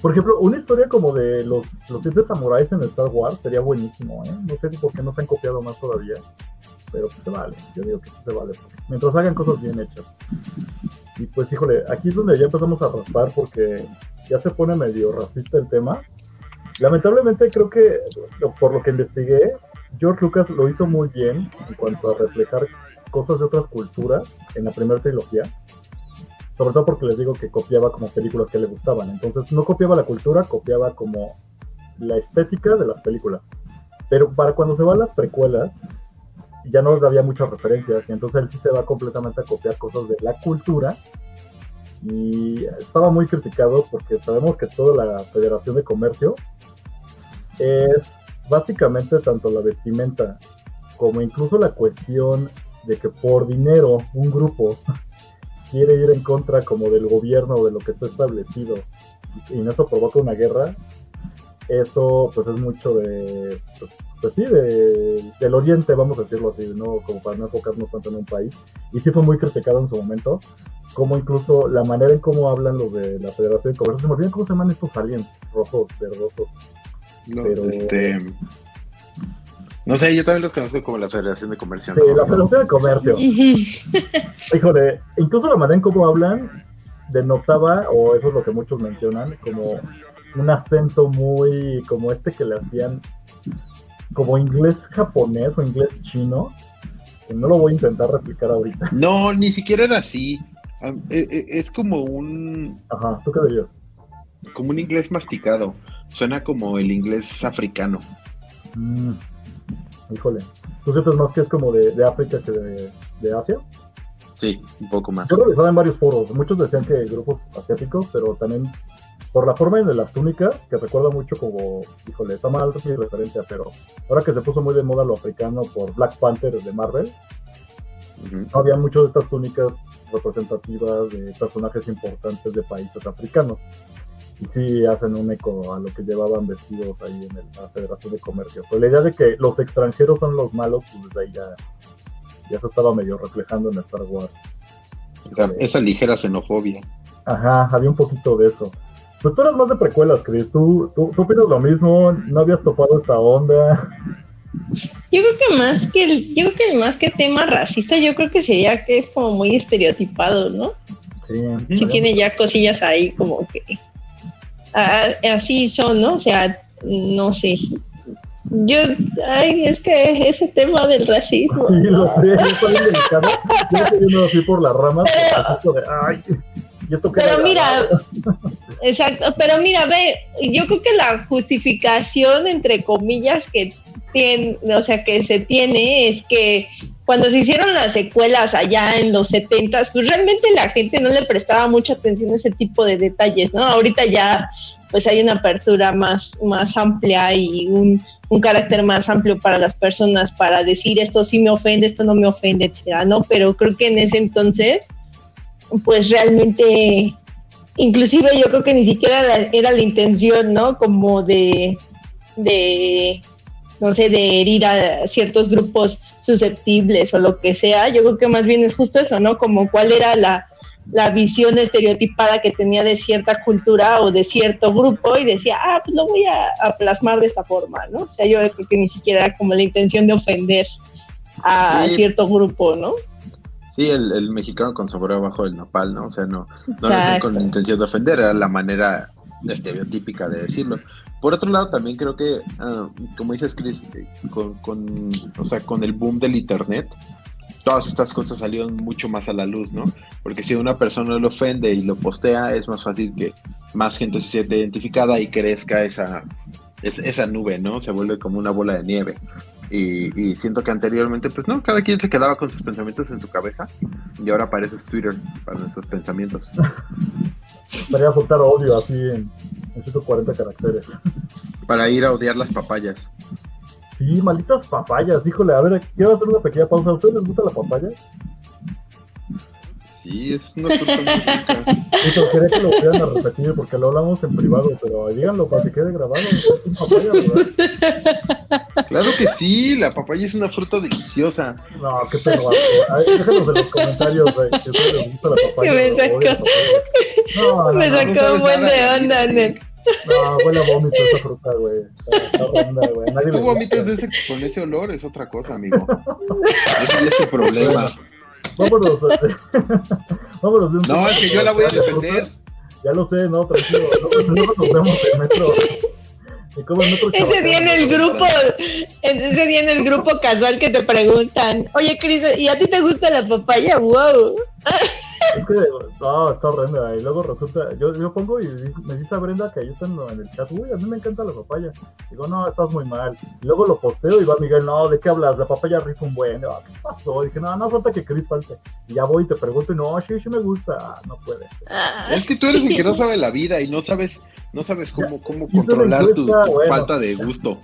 Por ejemplo, una historia como de los, los siete samuráis en Star Wars sería buenísimo, ¿eh? No sé por qué no se han copiado más todavía, pero pues se vale. Yo digo que sí se vale, mientras hagan cosas bien hechas. Y pues, híjole, aquí es donde ya empezamos a raspar porque ya se pone medio racista el tema. Lamentablemente creo que, por lo que investigué, George Lucas lo hizo muy bien en cuanto a reflejar cosas de otras culturas en la primera trilogía sobre todo porque les digo que copiaba como películas que le gustaban. Entonces no copiaba la cultura, copiaba como la estética de las películas. Pero para cuando se van las precuelas, ya no había muchas referencias y entonces él sí se va completamente a copiar cosas de la cultura y estaba muy criticado porque sabemos que toda la Federación de Comercio es básicamente tanto la vestimenta como incluso la cuestión de que por dinero un grupo quiere ir en contra como del gobierno o de lo que está establecido y, en eso provoca una guerra, eso pues es mucho de, pues, pues sí, del oriente, vamos a decirlo así, ¿no? Como para no enfocarnos tanto en un país. Y sí fue muy criticado en su momento, como incluso la manera en cómo hablan los de la Federación de Comercio, se me olvidan cómo se llaman estos aliens rojos, verdosos. No, Pero, este... No sé, yo también los conozco como la Federación de Comercio. Sí, la Federación de Comercio. Híjole, incluso la manera en cómo hablan denotaba, o eso es lo que muchos mencionan, como un acento muy como este que le hacían como inglés japonés o inglés chino. Que no lo voy a intentar replicar ahorita. No, ni siquiera era así. Ah, e- e- Es como un Ajá, ¿tú qué dirías? como un inglés masticado. Suena como el inglés africano. Mm, híjole. ¿Tú sientes más que es como de, de África que de, de Asia? Sí, un poco más. Yo revisaba en varios foros, muchos decían que grupos asiáticos, pero también por la forma de las túnicas, que recuerda mucho como, híjole, está mal mi referencia, pero ahora que se puso muy de moda lo africano por Black Panther de Marvel, Ujú. había muchas de estas túnicas representativas de personajes importantes de países africanos. Y sí hacen un eco a lo que llevaban vestidos ahí en el- la Federación de Comercio. Pero la idea de que los extranjeros son los malos, pues desde ahí ya, ya se estaba medio reflejando en Star Wars. Esa, esa ligera xenofobia. Ajá, había un poquito de eso. Pues tú eres más de precuelas, Chris. ¿Tú, tú, tú opinas lo mismo? ¿No habías topado esta onda? Yo creo que más que el, yo creo que más que tema racista, yo creo que sería que es como muy estereotipado, ¿no? Sí. Sí tiene ya cosillas ahí como que así son, ¿no? O sea, no sé. Yo, ay, es que ese tema del racismo. Sí, lo sé, bien delicado. Yo estoy viendo así por las ramas. pero de, ay, esto Pero mira, exacto, pero mira, ve, yo creo que la justificación, entre comillas, que tiene, o sea, que se tiene es que cuando se hicieron las secuelas allá en los 70 pues realmente la gente no le prestaba mucha atención a ese tipo de detalles, ¿no? Ahorita ya pues hay una apertura más, más amplia y un, un carácter más amplio para las personas para decir esto sí me ofende, esto no me ofende, etcétera, ¿no? Pero creo que en ese entonces, pues realmente, inclusive yo creo que ni siquiera era la intención, ¿no? Como de, de, no sé, de herir a ciertos grupos susceptibles o lo que sea. Yo creo que más bien es justo eso, ¿no? Como cuál era la, la visión estereotipada que tenía de cierta cultura o de cierto grupo y decía, ah, pues lo voy a, a plasmar de esta forma, ¿no? O sea, yo creo que ni siquiera era como la intención de ofender a Sí. cierto grupo, ¿no? Sí, el, el mexicano con sabor abajo del nopal, ¿no? O sea, no, no lo con la intención de ofender, era la manera estereotípica de decirlo. Por otro lado, también creo que, ah, como dices, Chris, eh, con, o sea, con el boom del Internet, todas estas cosas salieron mucho más a la luz, ¿no? Porque si una persona lo ofende y lo postea, es más fácil que más gente se siente identificada y crezca esa, es- esa nube, ¿no? Se vuelve como una bola de nieve. Y, y siento que anteriormente, pues no, cada quien se quedaba con sus pensamientos en su cabeza y ahora es Twitter, para nuestros pensamientos. Para soltar odio así en, en 140 caracteres. Para ir a odiar las papayas. Sí, malditas papayas, híjole. A ver, quiero hacer una pequeña pausa. ¿A ustedes les gusta la papaya? Sí, es una fruta muy rica. Eso, quería que lo volvieran a repetir porque lo hablamos en privado, pero díganlo para que quede grabado. Claro que sí, la papaya es una fruta deliciosa. No, qué ver, Déjanos en los comentarios, güey, que les gusta la papaya. Que me sacó. No, no, Me no, sacó un buen de onda. Nen. No, huele a vómito esa fruta, güey. Tú vomitas de ese, con ese olor, es otra cosa, amigo. Ese es tu problema. Vámonos. Vámonos de un No, es que yo la voy a de defender. Ya lo sé, no, tranquilo. No, luego nos vemos en metro Ese día en el grupo, ese día en el grupo casual que te preguntan, oye Cris, ¿y a ti te gusta la papaya? Wow. Es que, no, está horrenda. Y luego resulta, yo, yo pongo y me dice a Brenda que ahí está en, el chat, uy, a mí me encanta la papaya. Digo, no, estás muy mal. Y luego lo posteo y va Miguel, no, ¿de qué hablas? La papaya rifa un buen. Digo, ¿Qué pasó? Dije, no, no falta que Chris falte. Y ya voy y te pregunto y no, sí, sí me gusta. Ah, no puede ser. Ah, Es que tú eres el que no sabe la vida y no sabes, no sabes cómo, cómo controlar tu, encuesta, tu bueno. falta de gusto.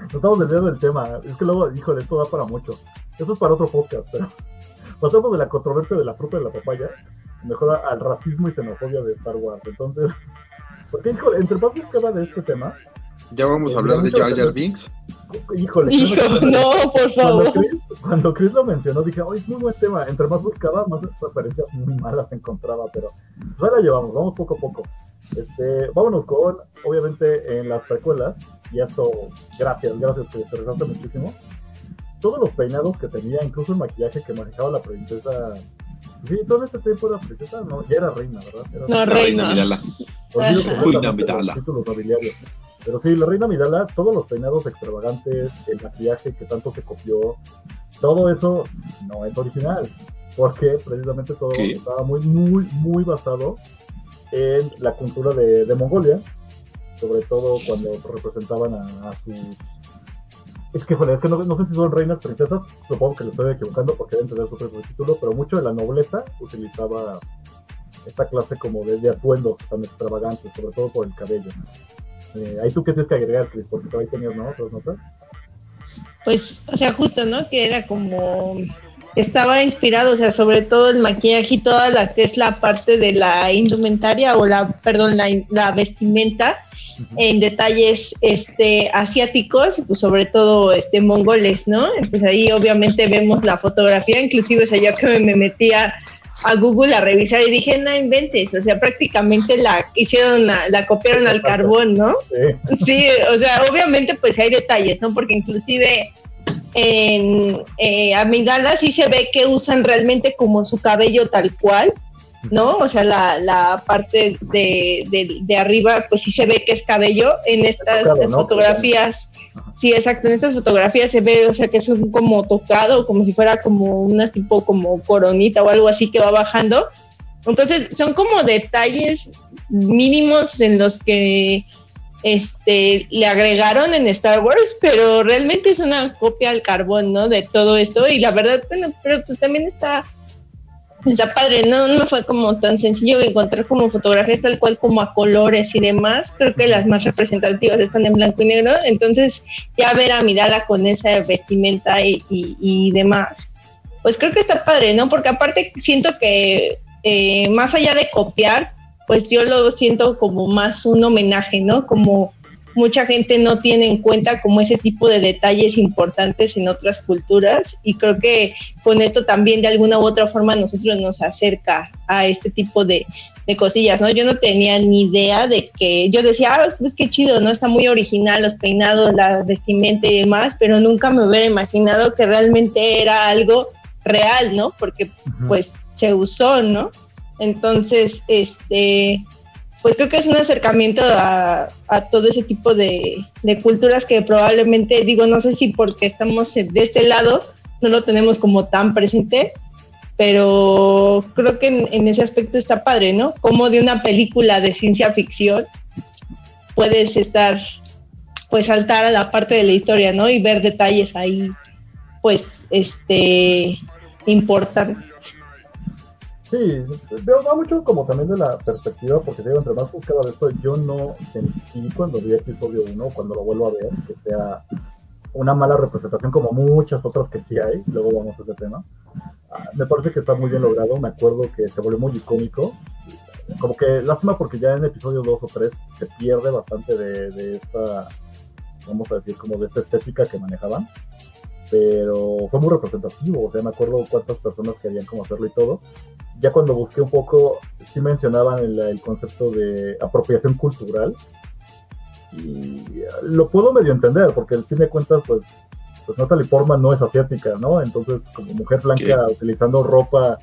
Nos estamos desviando del tema. Es que luego, híjole, esto da para mucho. Eso es para otro podcast, pero pasamos de la controversia de la fruta de la papaya, mejor al racismo y xenofobia de Star Wars. Entonces, porque, híjole, entre más buscaba de este tema, Ya vamos a hablar de Jar Jar Binks. híjole, hijo, no, por Cuando favor. Chris, cuando Chris lo mencionó, dije, oh, es muy buen tema. Entre más buscaba, más referencias muy malas encontraba, pero pues ahí la llevamos, vamos poco a poco. Este, vámonos con, obviamente, en las precuelas, y esto, gracias, gracias, Chris, te muchísimo. Todos los peinados que tenía, incluso el maquillaje que manejaba la princesa. Sí, todo ese tiempo era princesa, no, ya era reina, ¿verdad? Era No, reina. Olvido Amidala. los títulos nobiliarios. Pero sí, la reina Amidala, todos los peinados extravagantes, el maquillaje que tanto se copió, todo eso no es original. Porque precisamente todo ¿Qué? estaba muy, muy, muy basado en la cultura de, de Mongolia. Sobre todo cuando representaban a, a sus. Es que, joder, es que no, no sé si son reinas princesas, supongo que lo estoy equivocando porque deben tener su propio título, pero mucho de la nobleza utilizaba esta clase como de, de atuendos tan extravagantes, sobre todo por el cabello. Eh, ahí tú qué tienes que agregar, Chris, porque por ahí tenías ¿no? otras notas. Pues, o sea, justo, ¿no? Que era como estaba inspirado, o sea, sobre todo el maquillaje y toda la que es la parte de la indumentaria o la, perdón, la, la vestimenta en detalles este asiáticos, y pues sobre todo este mongoles, ¿no? Pues ahí obviamente vemos la fotografía, inclusive o sea, yo que me metía a Google a revisar y dije, no inventes, o sea, prácticamente la hicieron, la, la copiaron al carbón, ¿no? Sí, Sí, o sea, obviamente pues hay detalles, ¿no? Porque inclusive en eh, Amidala sí se ve que usan realmente como su cabello tal cual, ¿no? O sea, la, la parte de, de, de arriba pues sí se ve que es cabello. En estas Tocado, ¿no? fotografías, Ajá. sí, exacto, en estas fotografías se ve, o sea, que es un como tocado, como si fuera como una tipo como coronita o algo así que va bajando. Entonces, son como detalles mínimos en los que este le agregaron en Star Wars, pero realmente es una copia al carbón, ¿no? De todo esto y la verdad, bueno, pero pues también está está padre, no no fue como tan sencillo encontrar como fotografías tal cual como a colores y demás. Creo que las más representativas están en blanco y negro, entonces ya ver a Midala con esa vestimenta y, y, demás, pues creo que está padre, ¿no? Porque aparte siento que eh, más allá de copiar, pues yo lo siento como más un homenaje, ¿no? Como mucha gente no tiene en cuenta como ese tipo de detalles importantes en otras culturas y creo que con esto también de alguna u otra forma nosotros nos acerca a este tipo de, de cosillas, ¿no? Yo no tenía ni idea de que, yo decía, ah, pues qué chido, ¿no? Está muy original los peinados, la vestimenta y demás, pero nunca me hubiera imaginado que realmente era algo real, ¿no? Porque pues se usó, ¿no? Entonces, este, pues creo que es un acercamiento a, todo ese tipo de, de culturas que probablemente, digo, no sé si porque estamos de este lado no lo tenemos como tan presente, pero creo que en, en ese aspecto está padre, ¿no? Como de una película de ciencia ficción puedes estar, pues saltar a la parte de la historia, ¿no? Y ver detalles ahí, pues, este, importantes. Sí, veo va mucho como también de la perspectiva, porque digo, entre más buscaba de esto, yo no sentí cuando vi episodio 1, cuando lo vuelvo a ver, que sea una mala representación como muchas otras que sí hay, luego vamos a ese tema. Ah, me parece que está muy bien logrado, me acuerdo que se volvió muy icónico, como que lástima porque ya en episodio 2 o 3 se pierde bastante de, de esta, vamos a decir, como de esta estética que manejaban, pero fue muy representativo, o sea, me acuerdo cuántas personas querían como hacerlo y todo. Ya cuando busqué un poco, sí mencionaban el, el concepto de apropiación cultural, y lo puedo medio entender, porque al fin de cuentas, pues, pues Natalie Portman no es asiática, ¿no? Entonces, como mujer blanca utilizando ropa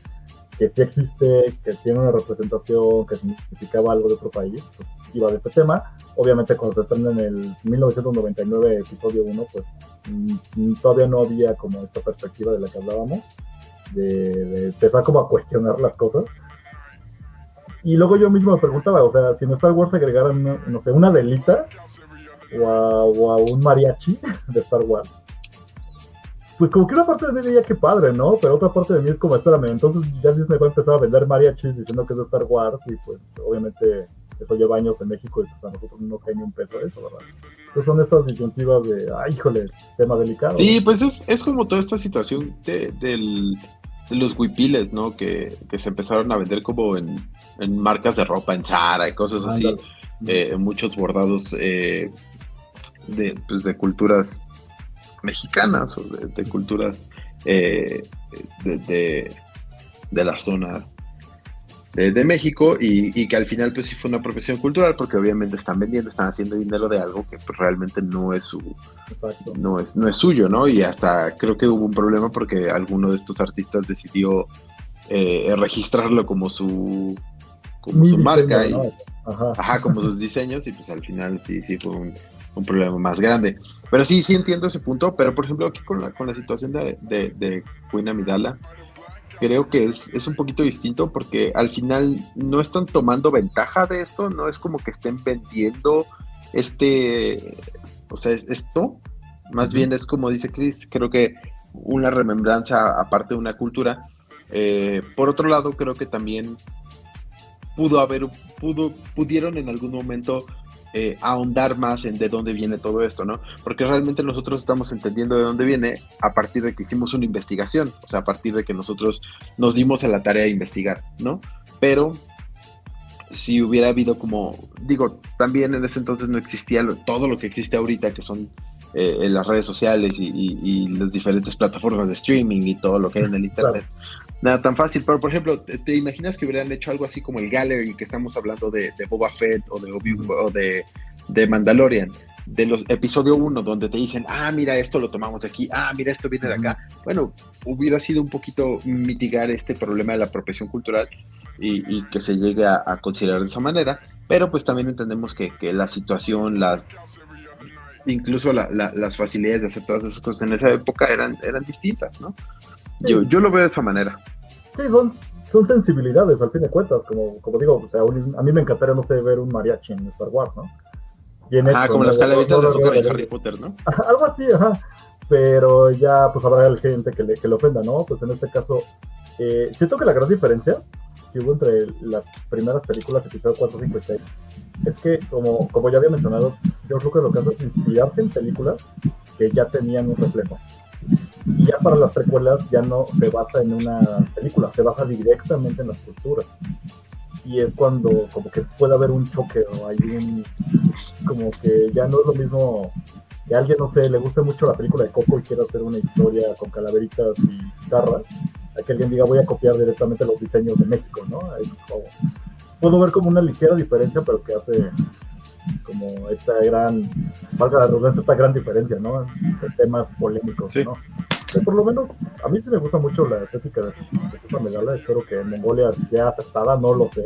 que sí existe, que tiene una representación, que significaba algo de otro país, pues iba de este tema. Obviamente cuando se estrena en el 1999, episodio 1, pues mm, todavía no había como esta perspectiva de la que hablábamos, de, de empezar como a cuestionar las cosas. Y luego yo mismo me preguntaba, o sea, si en Star Wars agregaran, no, sé, una velita o a, o un mariachi de Star Wars, pues como que una parte de mí diría que padre, ¿no? Pero otra parte de mí es como, espérame, entonces ya Disney va a empezar a vender mariachis diciendo que es de Star Wars y pues obviamente eso lleva años en México y pues a nosotros no nos cae un peso eso, ¿verdad? Entonces son estas disyuntivas de, ay, híjole, tema delicado. Sí, pues es, es como toda esta situación de, del, de los huipiles, ¿no? Que, que, se empezaron a vender como en, en, marcas de ropa, en Zara y cosas así. Eh, muchos bordados eh, de, pues, de culturas mexicanas o de, de culturas eh, de, de, de, la zona de, de México y, y, que al final pues sí fue una profesión cultural porque obviamente están vendiendo, están haciendo dinero de algo que pues, realmente no es su Exacto. no es no es suyo, ¿no? Y hasta creo que hubo un problema porque alguno de estos artistas decidió eh, registrarlo como su como Mi su marca y, Ajá. Ajá, como sus diseños, y pues al final sí, sí fue un, un problema más grande. Pero sí, sí entiendo ese punto, pero por ejemplo aquí con la, con la situación de, de, de Queen Amidala, creo que es, es un poquito distinto porque al final no están tomando ventaja de esto, no es como que estén vendiendo este, o sea, es- esto, más bien es como dice Chris, creo que una remembranza aparte de una cultura. Eh, por otro lado, creo que también pudo haber, pudo, pudieron en algún momento eh, ahondar más en de dónde viene todo esto, ¿no? Porque realmente nosotros estamos entendiendo de dónde viene a partir de que hicimos una investigación, o sea, a partir de que nosotros nos dimos a la tarea de investigar, ¿no? Pero si hubiera habido como, digo, también en ese entonces no existía lo- todo lo que existe ahorita, que son eh, en las redes sociales y, y- y las diferentes plataformas de streaming y todo lo que hay en el internet. Nada tan fácil, pero por ejemplo, ¿te, te imaginas que hubieran hecho algo así como el Gallery que estamos hablando de, de Boba Fett o de, Obi- o de, de Mandalorian? De los episodio 1, donde te dicen, ah, mira, esto lo tomamos de aquí, ah, mira, esto viene de acá. Bueno, hubiera sido un poquito mitigar este problema de la apropiación cultural y, y que se llegue a, a considerar de esa manera, pero pues también entendemos que, que la situación, las incluso la- la- las facilidades de hacer todas esas cosas en esa época eran, eran distintas, ¿no? Sí. Yo, yo lo veo de esa manera. Sí, son, son sensibilidades al fin de cuentas, como, como digo, o sea, un- a mí me encantaría, no sé, ver un mariachi en Star Wars, ¿no? Bien Ah, hecho, como ¿no? las calavitas No, de azúcar en Harry Potter, ¿no? Algo así, ajá. Pero ya, pues habrá gente que le, que le ofenda, ¿no? Pues en este caso, eh, siento que la gran diferencia que hubo entre las primeras películas, episodio 4, 5 y 6, es que, como, como ya había mencionado, George Lucas lo que hace es inspirarse en películas que ya tenían un reflejo. Y ya para las precuelas ya no se basa en una película, se basa directamente en las culturas. Y es cuando como que puede haber un choque o hay un... como que ya no es lo mismo que alguien, no sé, le guste mucho la película de Coco y quiera hacer una historia con calaveritas y guitarras, a que alguien diga voy a copiar directamente los diseños de México, ¿no? Es como, puedo ver como una ligera diferencia, pero que hace como esta gran, valga la redundancia, esta gran diferencia, ¿no? De temas polémicos, Sí. ¿no? Que por lo menos, a mí sí me gusta mucho la estética de, de esa medalla, espero que en Mongolia sea aceptada, no lo sé,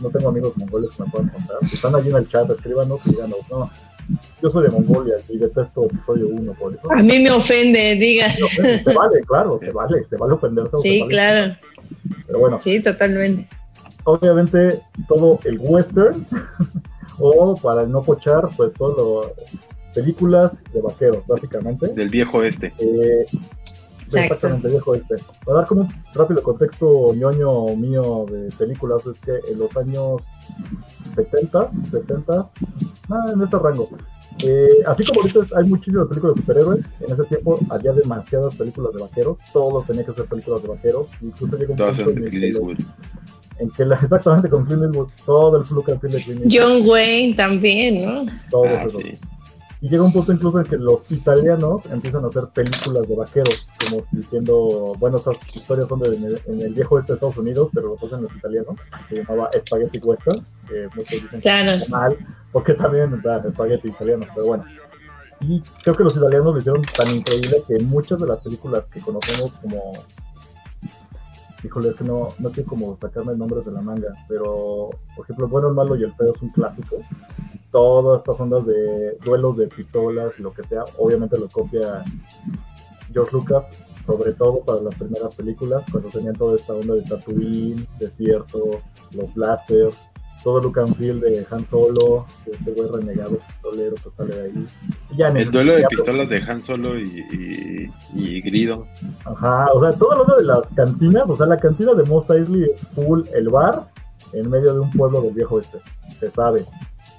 no tengo amigos mongoles que me puedan contar, si están allí en el chat, escríbanos y díganos, no, yo soy de Mongolia y detesto episodio 1 por eso. A mí me ofende, diga. No, se vale, claro, se vale, se vale ofenderse. Sí, vale- claro. Pero bueno, Sí, totalmente. obviamente todo el western, o para no pochar, pues todo lo, películas de vaqueros, básicamente. Del viejo este. Eh, exactamente, viejo este. Para dar como un rápido contexto ñoño mío de películas, es que en los años 70, 60, nada, en ese rango. Eh, así como ahorita hay muchísimas películas de superhéroes, en ese tiempo había demasiadas películas de vaqueros, todos tenían que ser películas de vaqueros, incluso llega un punto en de el que Clint los- En que la- exactamente con Clint Eastwood, todo el and feel de Clint Eastwood, John Wayne también, ¿no? todos Ah, esos. sí. Y llega un punto incluso en que los italianos empiezan a hacer películas de vaqueros, como si diciendo, bueno, esas historias son de, en, el, en el viejo este de Estados Unidos, pero lo pasan los italianos. Se llamaba Spaghetti Western, que muchos dicen que Claro. está mal, porque también da Spaghetti italianos, pero bueno. Y creo que los italianos lo hicieron tan increíble que muchas de las películas que conocemos como... Híjole, es que no, no quiero como sacarme nombres de la manga, pero por ejemplo, bueno, el malo y el feo es un clásico. Todas estas ondas de duelos de pistolas y lo que sea, obviamente lo copia George Lucas, sobre todo para las primeras películas, cuando tenían toda esta onda de Tatooine, desierto, los blasters, todo el look and feel de Han Solo, de este güey renegado pistolero que sale de ahí. Ya El duelo de pistolas de Han Solo y, y, y Grido. Ajá, o sea, todo lo de las cantinas, o sea, la cantina de Mos Eisley es full el bar en medio de un pueblo del viejo este, se sabe.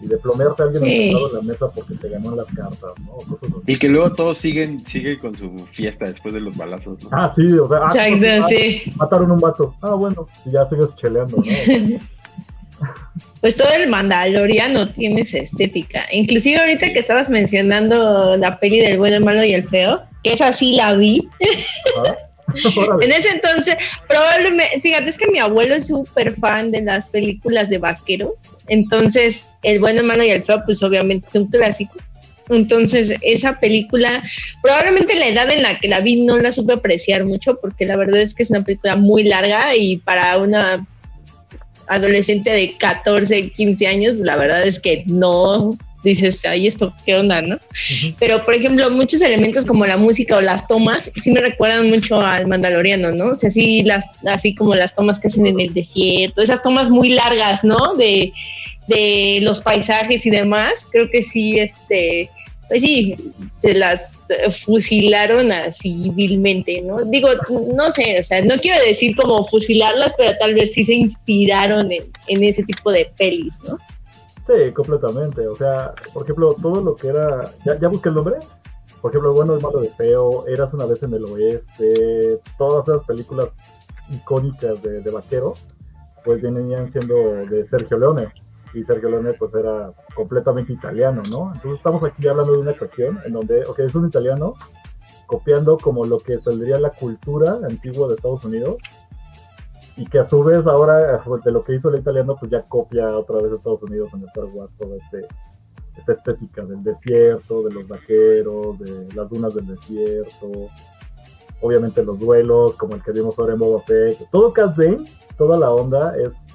Y de plomearte a alguien Sí. en la mesa porque te ganó las cartas, ¿no? O Cosas así. Y que luego todos siguen, siguen con su fiesta después de los balazos, ¿no? Ah, sí, o sea, ah, sí. mataron un vato. Ah, bueno, y ya sigues cheleando, ¿no? Pues todo el mandaloriano tiene esa estética. Inclusive ahorita que estabas mencionando la peli del bueno, el malo y el feo, que esa sí la vi. Órale. En ese entonces, probablemente, fíjate, es que mi abuelo es súper fan de las películas de vaqueros. Entonces, el bueno, el malo y el feo, pues obviamente es un clásico. Entonces, esa película, probablemente la edad en la que la vi no la supe apreciar mucho, porque la verdad es que es una película muy larga y para una adolescente de 14, 15 años, la verdad es que no dices, ay, esto, ¿qué onda, no? Pero, por ejemplo, muchos elementos como la música o las tomas, sí me recuerdan mucho al Mandaloriano, ¿no? O sea, sí, las, así como las tomas que hacen en el desierto, esas tomas muy largas, ¿no? De, de los paisajes y demás, creo que sí, este, pues sí, se las fusilaron así vilmente, ¿no? Digo, no sé, o sea, no quiero decir como fusilarlas, pero tal vez sí se inspiraron en, ese tipo de pelis, ¿no? Sí, completamente. O sea, por ejemplo, todo lo que era. ¿Ya, ya busqué el nombre? Por ejemplo, Bueno, el malo de feo, Eras una vez en el oeste, todas esas películas icónicas de vaqueros, pues venían siendo de Sergio Leone. Y Sergio Leone, pues era completamente italiano, ¿no? Entonces, estamos aquí hablando de una cuestión en donde, ok, es un italiano copiando como lo que saldría la cultura antigua de Estados Unidos y que a su vez ahora de lo que hizo el italiano pues ya copia otra vez a Estados Unidos en Star Wars toda este, esta estética del desierto, de los vaqueros, de las dunas del desierto, obviamente los duelos como el que vimos ahora en Boba Fett, todo Cat Bane, toda la onda es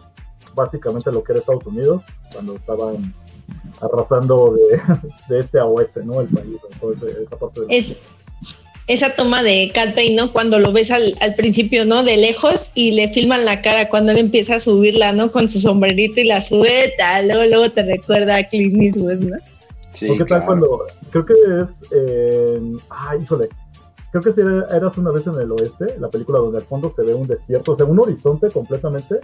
básicamente lo que era Estados Unidos cuando estaban arrasando de, de este a oeste, ¿no? El país, entonces esa parte de... Es, esa toma de Cat Bane, ¿no? Cuando lo ves al, al, principio, ¿no? De lejos y le filman la cara cuando él empieza a subirla, ¿no? Con su sombrerito y la sube, tal, luego, luego te recuerda a Clint Eastwood, ¿no? Sí, ¿O qué tal cuando, creo que es, eh, ay, híjole, creo que si era, eras una vez en el oeste, la película donde al fondo se ve un desierto, o sea, un horizonte completamente,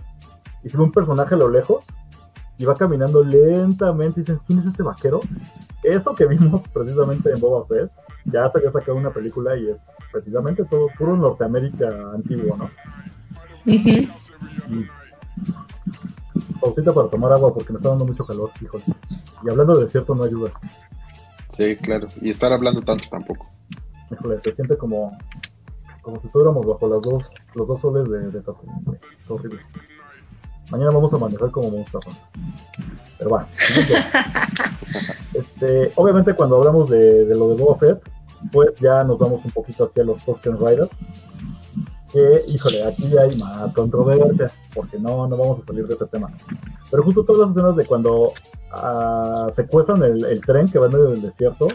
y se ve un personaje a lo lejos, y va caminando lentamente, y dices, ¿quién es ese vaquero? Eso que vimos precisamente en Boba Fett, ya se había sacado una película y es precisamente todo puro Norteamérica antiguo, ¿no? Uh -huh. y, pausita para tomar agua porque me está dando mucho calor, híjole. Y hablando de desierto no ayuda. Sí, claro. Y estar hablando tanto tampoco. Híjole, se siente como, como si estuviéramos bajo las dos, los dos soles de, de Tatooine. Es horrible. Mañana vamos a manejar como Mustafa. Pero bueno. este, obviamente cuando hablamos de, de, lo de Boba Fett, pues ya nos vamos un poquito aquí a los Tusken Riders. Que, híjole, aquí hay más controversia, porque no, no vamos a salir de ese tema. Pero justo todas las escenas de cuando uh, secuestran el, el, tren que va en medio del desierto,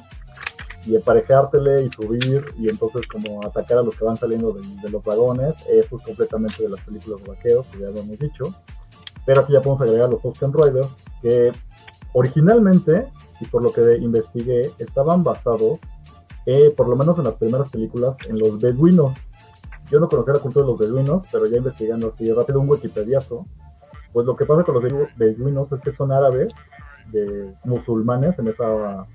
y emparejártele y subir, y entonces como atacar a los que van saliendo de, de los vagones, eso es completamente de las películas de vaqueros, que ya lo hemos dicho. Pero aquí ya podemos agregar los Tusken Riders, que originalmente, y por lo que investigué, estaban basados, eh, por lo menos en las primeras películas, en los beduinos. Yo no conocía la cultura de los beduinos, pero ya investigando así rápido un wikipediazo, pues lo que pasa con los beduinos es que son árabes, de musulmanes en esa,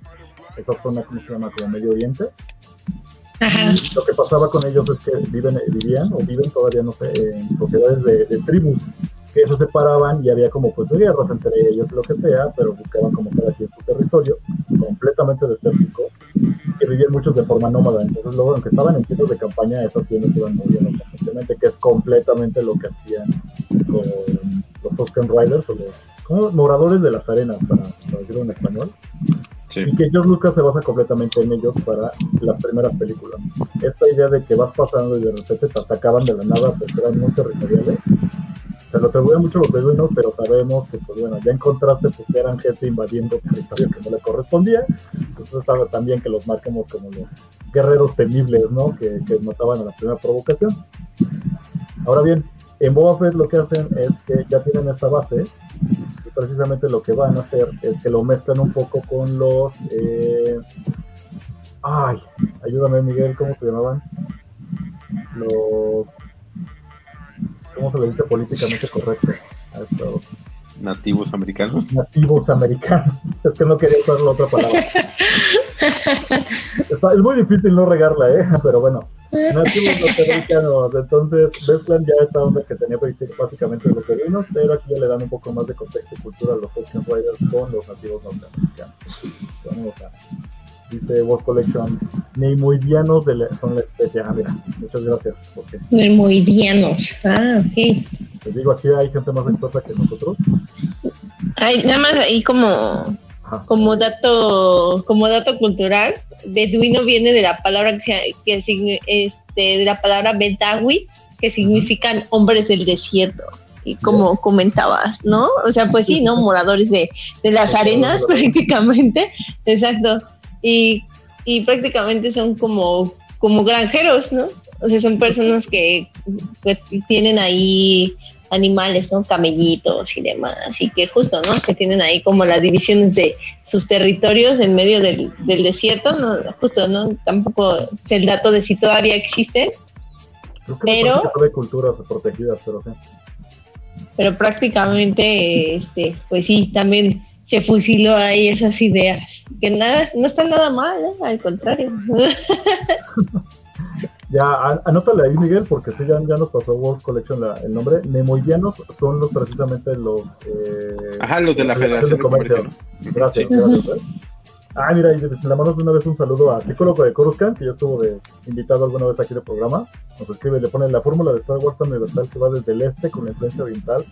esa zona, ¿cómo se llama? Como Medio Oriente. Ajá. Lo que pasaba con ellos es que viven, vivían o viven todavía, no sé, en sociedades de, de tribus que se separaban y había como pues guerras entre ellos, lo que sea, pero buscaban como cada quien su territorio, completamente desértico, que vivían muchos de forma nómada. Entonces luego, aunque estaban en tiendas de campaña, esas tiendas iban moviendo constantemente, que es completamente lo que hacían con los Tusken Riders o los como moradores de las arenas, para, para decirlo en español. Sí. Y que George Lucas se basa completamente en ellos para las primeras películas. Esta idea de que vas pasando y de repente te atacaban de la nada porque eran muy territoriales, se lo atribuyen mucho los beduinos, pero sabemos que, pues bueno, ya en contraste, pues eran gente invadiendo territorio que no le correspondía. Entonces estaba también que los marquemos como los guerreros temibles, ¿no? Que, que mataban a la primera provocación. Ahora bien, en Boba Fett lo que hacen es que ya tienen esta base y precisamente lo que van a hacer es que lo mezclan un poco con los... Eh... Ay, ayúdame Miguel, ¿cómo se llamaban? Los ¿cómo se le dice políticamente correcto a estos? Nativos americanos. Nativos americanos. Es que no quería usar la otra palabra. Está, es muy difícil no regarla, ¿eh? Pero bueno. Nativos norteamericanos. Entonces, mezclan ya esta onda que tenía básicamente los beduinos, pero aquí ya le dan un poco más de contexto y cultura a los Tusken Riders con los nativos norteamericanos. Vamos a dice Wolf Collection, neimoidianos de la, son la especie. Ah, mira, muchas gracias. Okay. Neimoidianos, ah, ok. Les digo, aquí hay gente más experta que nosotros. Ay, nada más ahí como, Ajá. como dato, como dato cultural, beduino viene de la palabra que, que este, de la palabra bedawi, que significan hombres del desierto. y como comentabas, ¿no? O sea, pues sí, ¿no? Moradores de, de las arenas prácticamente, exacto. Y, y prácticamente son como, como granjeros, ¿no? O sea, son personas que, tienen ahí animales, ¿no? Camellitos y demás, y que justo, ¿no? Que tienen ahí como las divisiones de sus territorios en medio del, del desierto, ¿no? Justo, ¿no? Tampoco sé el dato de si todavía existen, Creo que Pero- que hay culturas protegidas, pero sí. pero prácticamente, este, pues sí, también se fusiló ahí esas ideas, que nada, no está nada mal, ¿eh? al contrario. Ya, anótale ahí, Miguel, porque sí, ya, ya nos pasó Wolf Collection la- el nombre. Nemoidianos son los, precisamente los... eh, Ajá, los de la Federación de Comercio. Gracias, Sí. gracias. ¿eh? Ah, mira, y le mandamos de una vez un saludo a psicólogo de Coruscant, que ya estuvo de invitado alguna vez aquí en el programa. Nos escribe, le pone la fórmula de Star Wars tan universal que va desde el este con la influencia oriental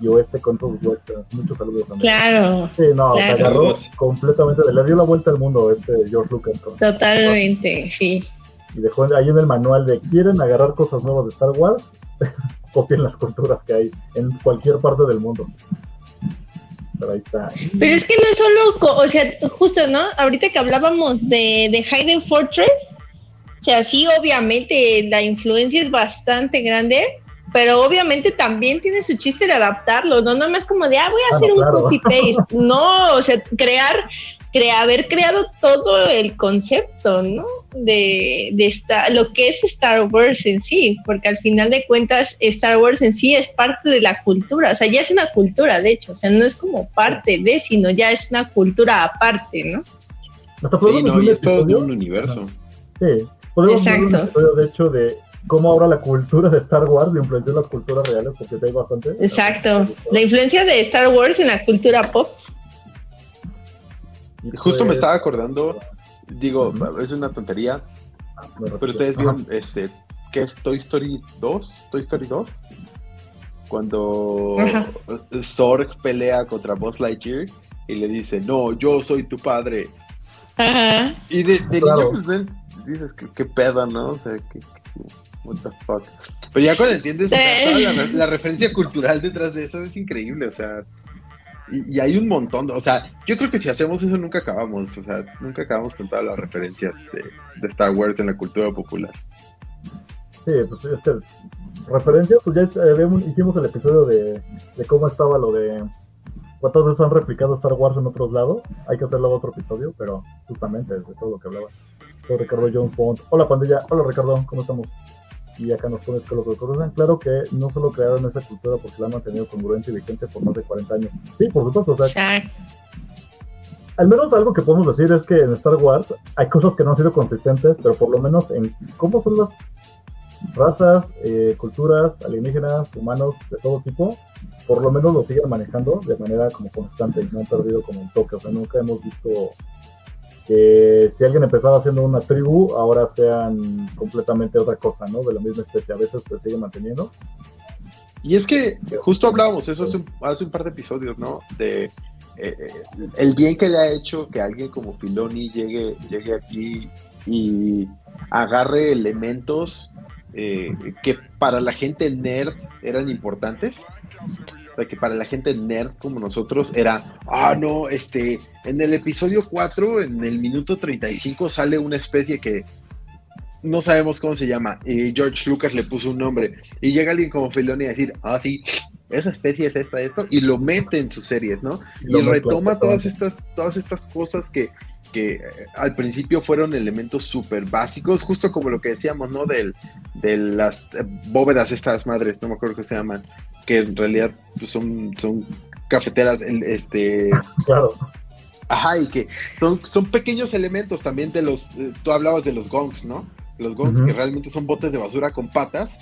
y oeste con sus westerns. Muchos saludos, amigo. Claro, Sí, no, se Claro. agarró Saludos. completamente, le dio la vuelta al mundo este George Lucas con- totalmente, sí. y dejó ahí en el manual de quieren agarrar cosas nuevas de Star Wars, copien las culturas que hay en cualquier parte del mundo. Pero ahí está. Pero es que no es solo, o sea, justo, ¿no? Ahorita que hablábamos de, de Hayden Fortress, o sea, sí, obviamente la influencia es bastante grande, pero obviamente también tiene su chiste de adaptarlo, ¿no? No más como de, ah, voy a hacer no, un claro. copy-paste. No, o sea, crear, crea- haber creado todo el concepto, ¿no? De, de esta, lo que es Star Wars en sí, porque al final de cuentas Star Wars en sí es parte de la cultura, o sea, ya es una cultura, de hecho, o sea, no es como parte de, sino ya es una cultura aparte, ¿no? Hasta Sí, podemos no, hacer y un es todo un universo. Sí, podemos hacer un Exacto. episodio, de hecho, de cómo ahora la cultura de Star Wars influenció las culturas reales, porque sí hay bastante. Exacto. La influencia de Star Wars en la cultura pop. Justo me pues, estaba acordando, digo, es una tontería, ah, pero ustedes vieron, este, ¿qué es Toy Story 2? ¿Toy Story 2? Cuando Ajá. Zorg pelea contra Buzz Lightyear y le dice, no, yo soy tu padre. Ajá. Y de, de Claro. niño, pues, dices, ¿qué, qué pedo, no? O sea, ¿qué, qué- what the fuck? Pero ya cuando entiendes o sea, Sí. toda la, la referencia cultural detrás de eso es increíble, o sea, y, y hay un montón, o sea, yo creo que si hacemos eso nunca acabamos, o sea, nunca acabamos con todas las referencias de, de Star Wars en la cultura popular. Sí, pues sí, es que referencias, pues ya eh, hicimos el episodio de, de cómo estaba lo de cuántas veces han replicado Star Wars en otros lados. Hay que hacerlo otro episodio, pero justamente de todo lo que hablaba. Soy Ricardo Jones Bond. Hola pandilla, hola Ricardo, ¿cómo estamos? Y acá nos pones que lo que. Claro que no solo crearon esa cultura porque la han mantenido congruente y vigente por más de 40 años. Sí, por supuesto, o sea, Exacto. al menos algo que podemos decir es que en Star Wars hay cosas que no han sido consistentes, pero por lo menos en cómo son las razas, eh, culturas, alienígenas, humanos, de todo tipo, por lo menos lo siguen manejando de manera como constante y no han perdido como un toque. O sea, nunca hemos visto que si alguien empezaba siendo una tribu, ahora sean completamente otra cosa, ¿no? De la misma especie. A veces se sigue manteniendo. Y es que justo hablábamos eso hace un, hace un par de episodios, ¿no? De eh, eh, el bien que le ha hecho que alguien como Filoni llegue, llegue aquí y agarre elementos eh, que para la gente nerd eran importantes. Que para la gente nerd como nosotros era, ah, no, este, en el episodio 4, en el minuto 35, sale una especie que no sabemos cómo se llama. Y George Lucas le puso un nombre. Y llega alguien como Filoni a decir, ah, sí, esa especie es esta, esto, y lo mete en sus series, ¿no? Y, lo retoma todas estas, todas estas cosas que, que eh, al principio fueron elementos súper básicos, justo como lo que decíamos, ¿no? Del, de las eh, bóvedas estas madres, no me acuerdo qué se llaman, que en realidad pues, son, son cafeteras, este... Claro. Ajá, y que son, son pequeños elementos también de los, eh, tú hablabas de los gongs, ¿no? Los gongs que realmente son botes de basura con patas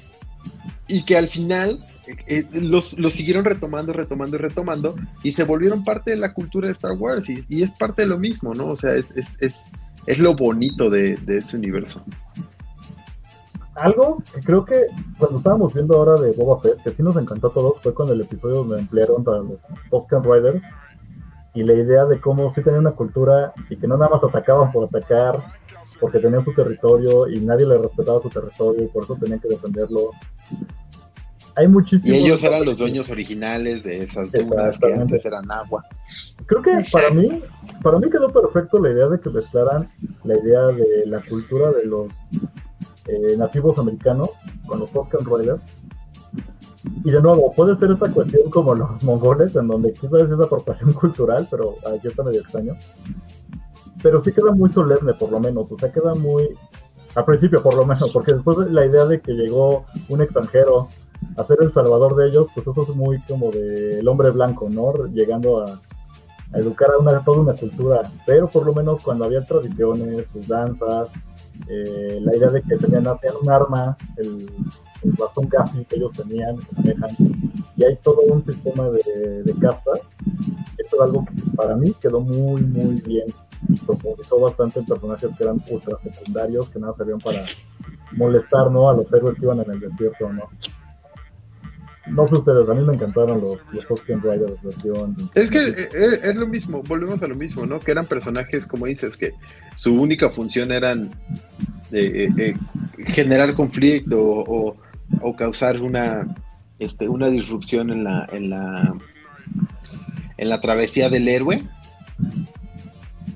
y que al final eh, eh, los, los siguieron retomando, retomando y retomando y se volvieron parte de la cultura de Star Wars y, es parte de lo mismo, ¿no? O sea, es, es, es, es lo bonito de, de ese universo. Algo que creo que cuando estábamos viendo ahora de Boba Fett, que sí nos encantó a todos, fue con el episodio donde emplearon a los Tusken Riders y la idea de cómo sí tenían una cultura y que no nada más atacaban por atacar, porque tenían su territorio y nadie le respetaba su territorio y por eso tenían que defenderlo. hay muchísimos. Y ellos eran los dueños originales de esas dunas que antes eran agua. Creo que para mí, para mí quedó perfecto la idea de que mezclaran la idea de la cultura de los eh, nativos americanos con los Tusken Raiders. Y de nuevo, puede ser esta cuestión como los mongoles, en donde quizás es apropiación cultural, pero aquí está medio extraño. Pero sí queda muy solemne, por lo menos. O sea, queda muy. Al principio, por lo menos, porque después la idea de que llegó un extranjero a ser el salvador de ellos, pues eso es muy como de el hombre blanco, ¿no? Llegando a, educar a una, toda una cultura. Pero por lo menos cuando había tradiciones, sus danzas, eh, la idea de que tenían, hacían un arma, el, el bastón gafi que ellos tenían, que manejan, y hay todo un sistema de, de castas. Eso era algo que para mí quedó muy, muy bien. Profundizó bastante en personajes que eran ultra secundarios, que nada servían para molestar ¿no? a los héroes que iban en el desierto, ¿no? No sé ustedes, a mí me encantaron los, los Riders versión. Es que eh, eh, es lo mismo, volvemos a lo mismo, ¿no? Que eran personajes, como dices, que su única función eran eh, generar conflicto o, o- o causar una, este, una disrupción en la, en la en la travesía del héroe.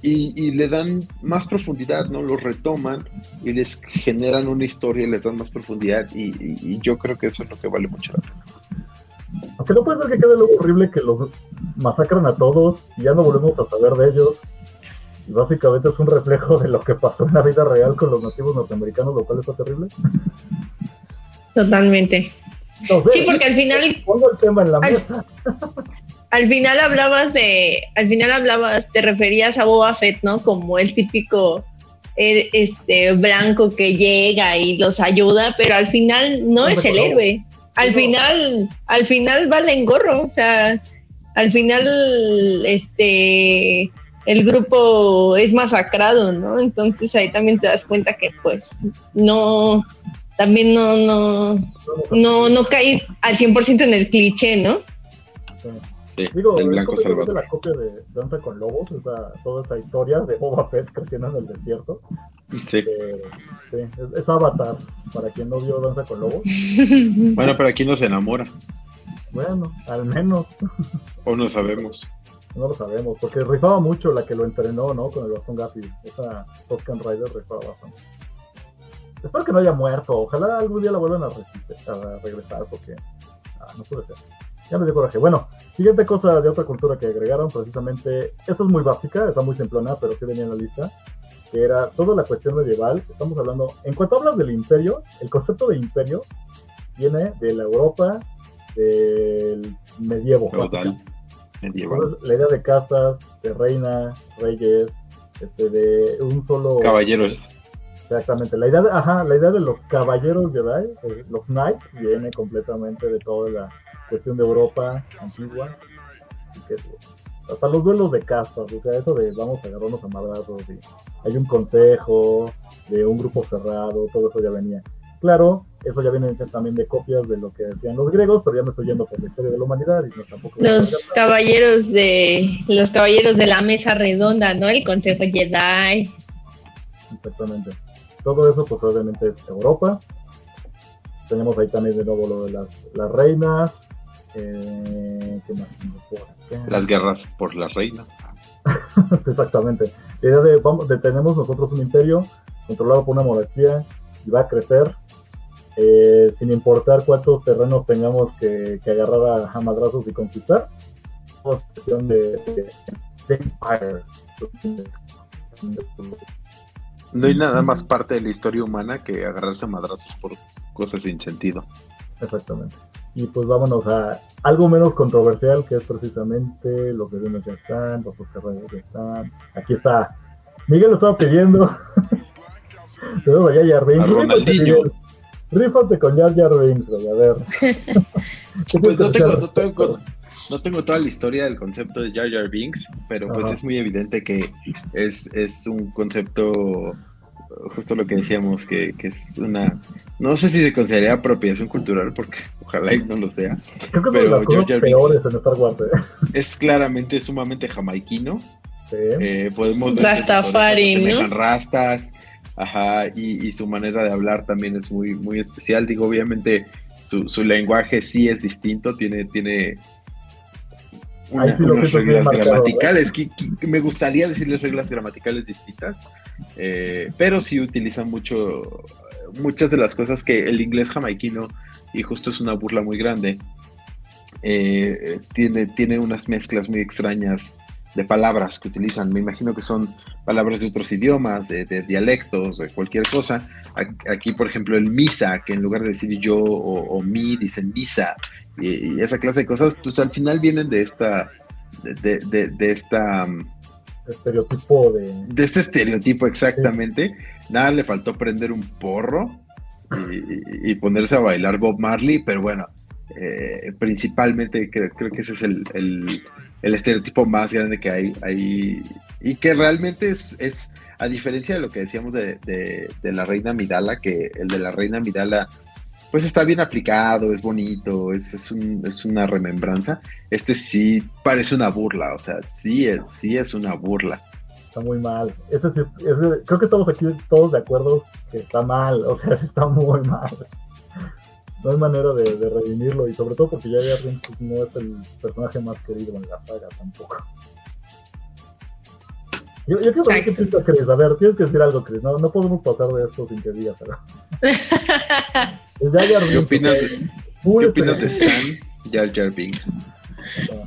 Y, y le dan más profundidad, ¿no? Los retoman y les generan una historia y les dan más profundidad. Y, y- y yo creo que eso es lo que vale mucho la pena. Aunque no puede ser que quede luego horrible que los masacran a todos y ya no volvemos a saber de ellos. Y básicamente es un reflejo de lo que pasó en la vida real con los nativos norteamericanos, lo cual está terrible. Totalmente. No sé, Sí, porque al final pongo el tema en la al- mesa. Al final hablabas de, al final hablabas, te referías a Boba Fett, ¿no? Como el típico eh, este blanco que llega y los ayuda, pero al final no es el héroe. Al No. final, al final valen gorro, o sea, al final este el grupo es masacrado, ¿no? Entonces ahí también te das cuenta que pues no también no no no no cae al 100% en el cliché, ¿no? Sí. Sí, Digo, el blanco salvador. la copia de Danza con Lobos, esa, toda esa historia de Boba Fett creciendo en el desierto. Sí. Eh, sí, es, es Avatar, para quien no vio Danza con Lobos. Bueno, pero aquí no se enamora, Bueno, al menos. o no sabemos. No lo sabemos, porque rifaba mucho la que lo entrenó, ¿no? Con el bastón Gaffy. Esa Tusken Rider rifaba bastante. Espero que no haya muerto. Ojalá algún día la vuelvan a, a regresar, porque ah, no puede ser. Ya me dio coraje. Bueno, siguiente cosa de otra cultura que agregaron, precisamente. Esta es muy básica, está muy simplona, pero sí venía en la lista. Que era toda la cuestión medieval. Estamos hablando. En cuanto hablas del imperio, el concepto de imperio viene de la Europa del medievo. Feudal, básicamente. medieval. Entonces, la idea de castas, de reina, reyes, este, de un solo. Caballeros. Exactamente. La idea de, ajá, la idea de los caballeros Jedi, eh, los knights, viene completamente de toda la cuestión de Europa antigua. Así que hasta los duelos de castas, o sea, eso de vamos a agarrarnos a madrazos y hay un consejo de un grupo cerrado, todo eso ya venía. Claro, eso ya viene también de copias de lo que decían los griegos, pero ya me estoy yendo por la historia de la humanidad y no tampoco. Los caballeros de los caballeros de la mesa redonda, ¿no? El Consejo Jedi. Exactamente. Todo eso, pues obviamente es Europa. Tenemos ahí también de nuevo lo de las, las reinas. Eh, ¿Qué más tengo por acá? Las guerras por las reinas. Exactamente. La idea de, vamos, de tenemos nosotros un imperio controlado por una monarquía y va a crecer eh, sin importar cuántos terrenos tengamos que, que agarrar a, a madrazos y conquistar. Es cuestión de, de, de empire. No hay nada más parte de la historia humana que agarrarse a madrazos por cosas sin sentido. Exactamente. Y pues vámonos a algo menos controversial, que es precisamente los bebés ya están, los dos carreras ya están. Aquí está. Miguel lo estaba pidiendo. Tenemos allá Jar Ronaldinho. Rífate con Jar Jar Binks, a ver. ¿Qué Pues no tengo, no, tengo, no tengo toda la historia del concepto de Jar Jar Binks, pero pues Ajá. es muy evidente que es, es un concepto, justo lo que decíamos, que, que es una, no sé si se consideraría apropiación cultural, porque ojalá y no lo sea, Creo que es una de pero las cosas Jar Jar peores en Star Wars, ¿eh? es claramente sumamente jamaiquino, Sí. Eh, podemos ver que sus Rastafari, orejas ¿no? asemejan rastas, ajá, y, y su manera de hablar también es muy, muy especial. Digo, obviamente su, su lenguaje sí es distinto, tiene, tiene una- Ahí sí lo unas reglas marcado, gramaticales. que- que me gustaría decirles reglas gramaticales distintas, eh, pero sí utilizan mucho muchas de las cosas que el inglés jamaiquino, y justo es una burla muy grande, eh, tiene, tiene unas mezclas muy extrañas de palabras que utilizan. Me imagino que son palabras de otros idiomas, de, de dialectos, de cualquier cosa. Aquí, por ejemplo, el misa, que en lugar de decir yo o, o mi, dicen misa. Y, y esa clase de cosas, pues al final vienen de esta, de, de- de- esta, um, Estereotipo de. de este estereotipo exactamente. Nada le faltó prender un porro y, ponerse a bailar Bob Marley, pero bueno, eh, principalmente creo, creo que ese es el, el- el estereotipo más grande que hay, hay y que realmente es, es, a diferencia de lo que decíamos de, de- de la reina Midala, que el de la reina Midala pues está bien aplicado, es bonito, es, es, un- es una remembranza. Este sí parece una burla, o sea, sí es, sí es una burla. Está muy mal. Este sí es- es- creo que estamos aquí todos de acuerdo que está mal. O sea, sí está muy mal. No hay manera de, de redimirlo. Y sobre todo porque ya Binks pues, no es el personaje más querido en la saga tampoco. Yo, yo quiero saber qué piensa Chris. A ver, tienes que decir algo, Chris. No, no podemos pasar de esto sin que digas algo. Es Jar Jar ¿Qué opinas, ¿qué opinas de Jar Jar Binks?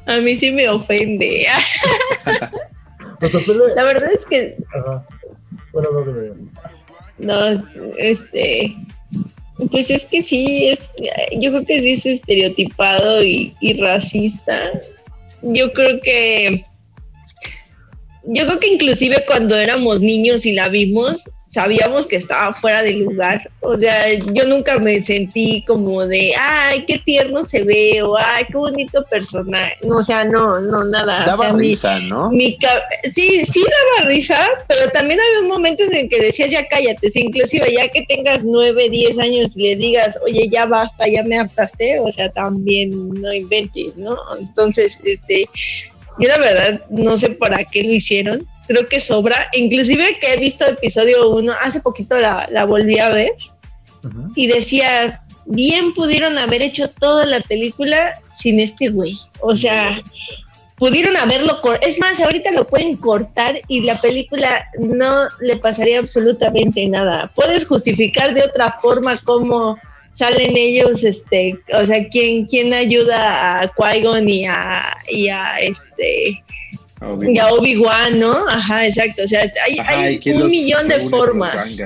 A mí sí me ofende. La verdad es que Ajá. Bueno, no. No, este, pues es que sí, es, yo creo que sí es estereotipado y, y racista. Yo creo que, yo creo que inclusive cuando éramos niños y la vimos, sabíamos que estaba fuera de lugar. O sea, yo nunca me sentí como de, ay, qué tierno se ve, o ay, qué bonito personaje. No, o sea, no, no, nada. o Daba mi- risa, ¿no? mi sí, sí daba risa, pero también había un momento en el que decías ya cállate, si inclusive ya que tengas nueve, diez años y le digas, oye, ya basta, ya me hartaste, o sea, también no inventes, ¿no? Entonces, este, yo la verdad no sé para qué lo hicieron, creo que sobra, inclusive que he visto episodio uno, hace poquito la, la volví a ver y decía, bien pudieron haber hecho toda la película sin este güey. O sea, pudieron haberlo es más, ahorita lo pueden cortar y la película no le pasaría absolutamente nada. Puedes justificar de otra forma cómo salen ellos, este, o sea, quién, quién ayuda a Qui-Gon y a, y a este y a Obi-Wan, ¿no? Ajá, exacto. O sea, hay, Ajá, un millón de formas.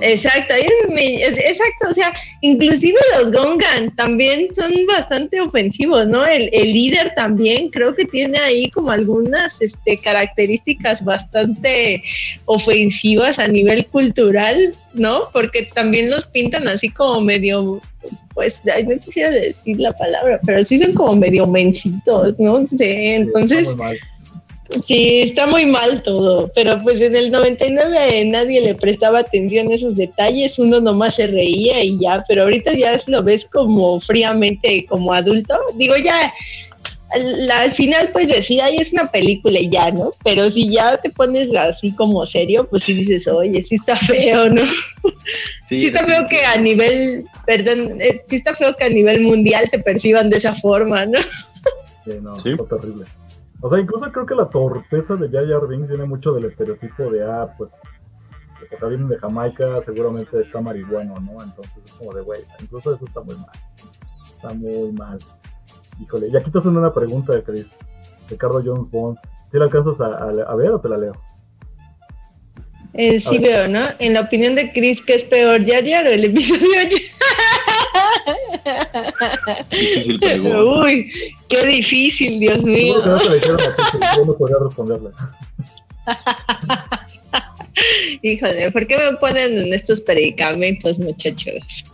Exacto, hay un es- exacto, o sea, inclusive los Gongan también son bastante ofensivos, ¿no? El, el líder también creo que tiene ahí como algunas este, características bastante ofensivas a nivel cultural, ¿no? Porque también los pintan así como medio, pues, ay, no quisiera decir la palabra, pero sí son como medio mencitos, ¿no? Sí, entonces... Sí, está muy mal todo, pero pues en el 99 nadie le prestaba atención a esos detalles, uno nomás se reía y ya, pero ahorita ya lo ves como fríamente como adulto. Digo, ya, al, al final puedes decir, ay, es una película y ya, ¿no? Pero si ya te pones así como serio, pues sí dices, oye, sí está feo, ¿no? Sí, está feo que a nivel, perdón, eh, sí está feo que a nivel mundial te perciban de esa forma, ¿no? Sí, no, Sí. está terrible. O sea, incluso creo que la torpeza de Jar Jar Binks viene mucho del estereotipo de, ah, pues, o sea, vienen de Jamaica, seguramente está marihuano, ¿no? Entonces es como de, güey, incluso eso está muy mal. Está muy mal. Híjole, y aquí te hacen una pregunta, Chris. Ricardo Jones Bond. ¿Sí la alcanzas a, a- a ver o te la leo? Eh, sí veo, ¿no? En la opinión de Chris, ¿qué es peor, Jar Jar o el episodio 8? Difícil pregunta. Uy, qué difícil, Dios mío. Seguro que no te la hicieron a ti, que yo no podría responderle. Híjole, ¿por qué me ponen en estos predicamentos, muchachos?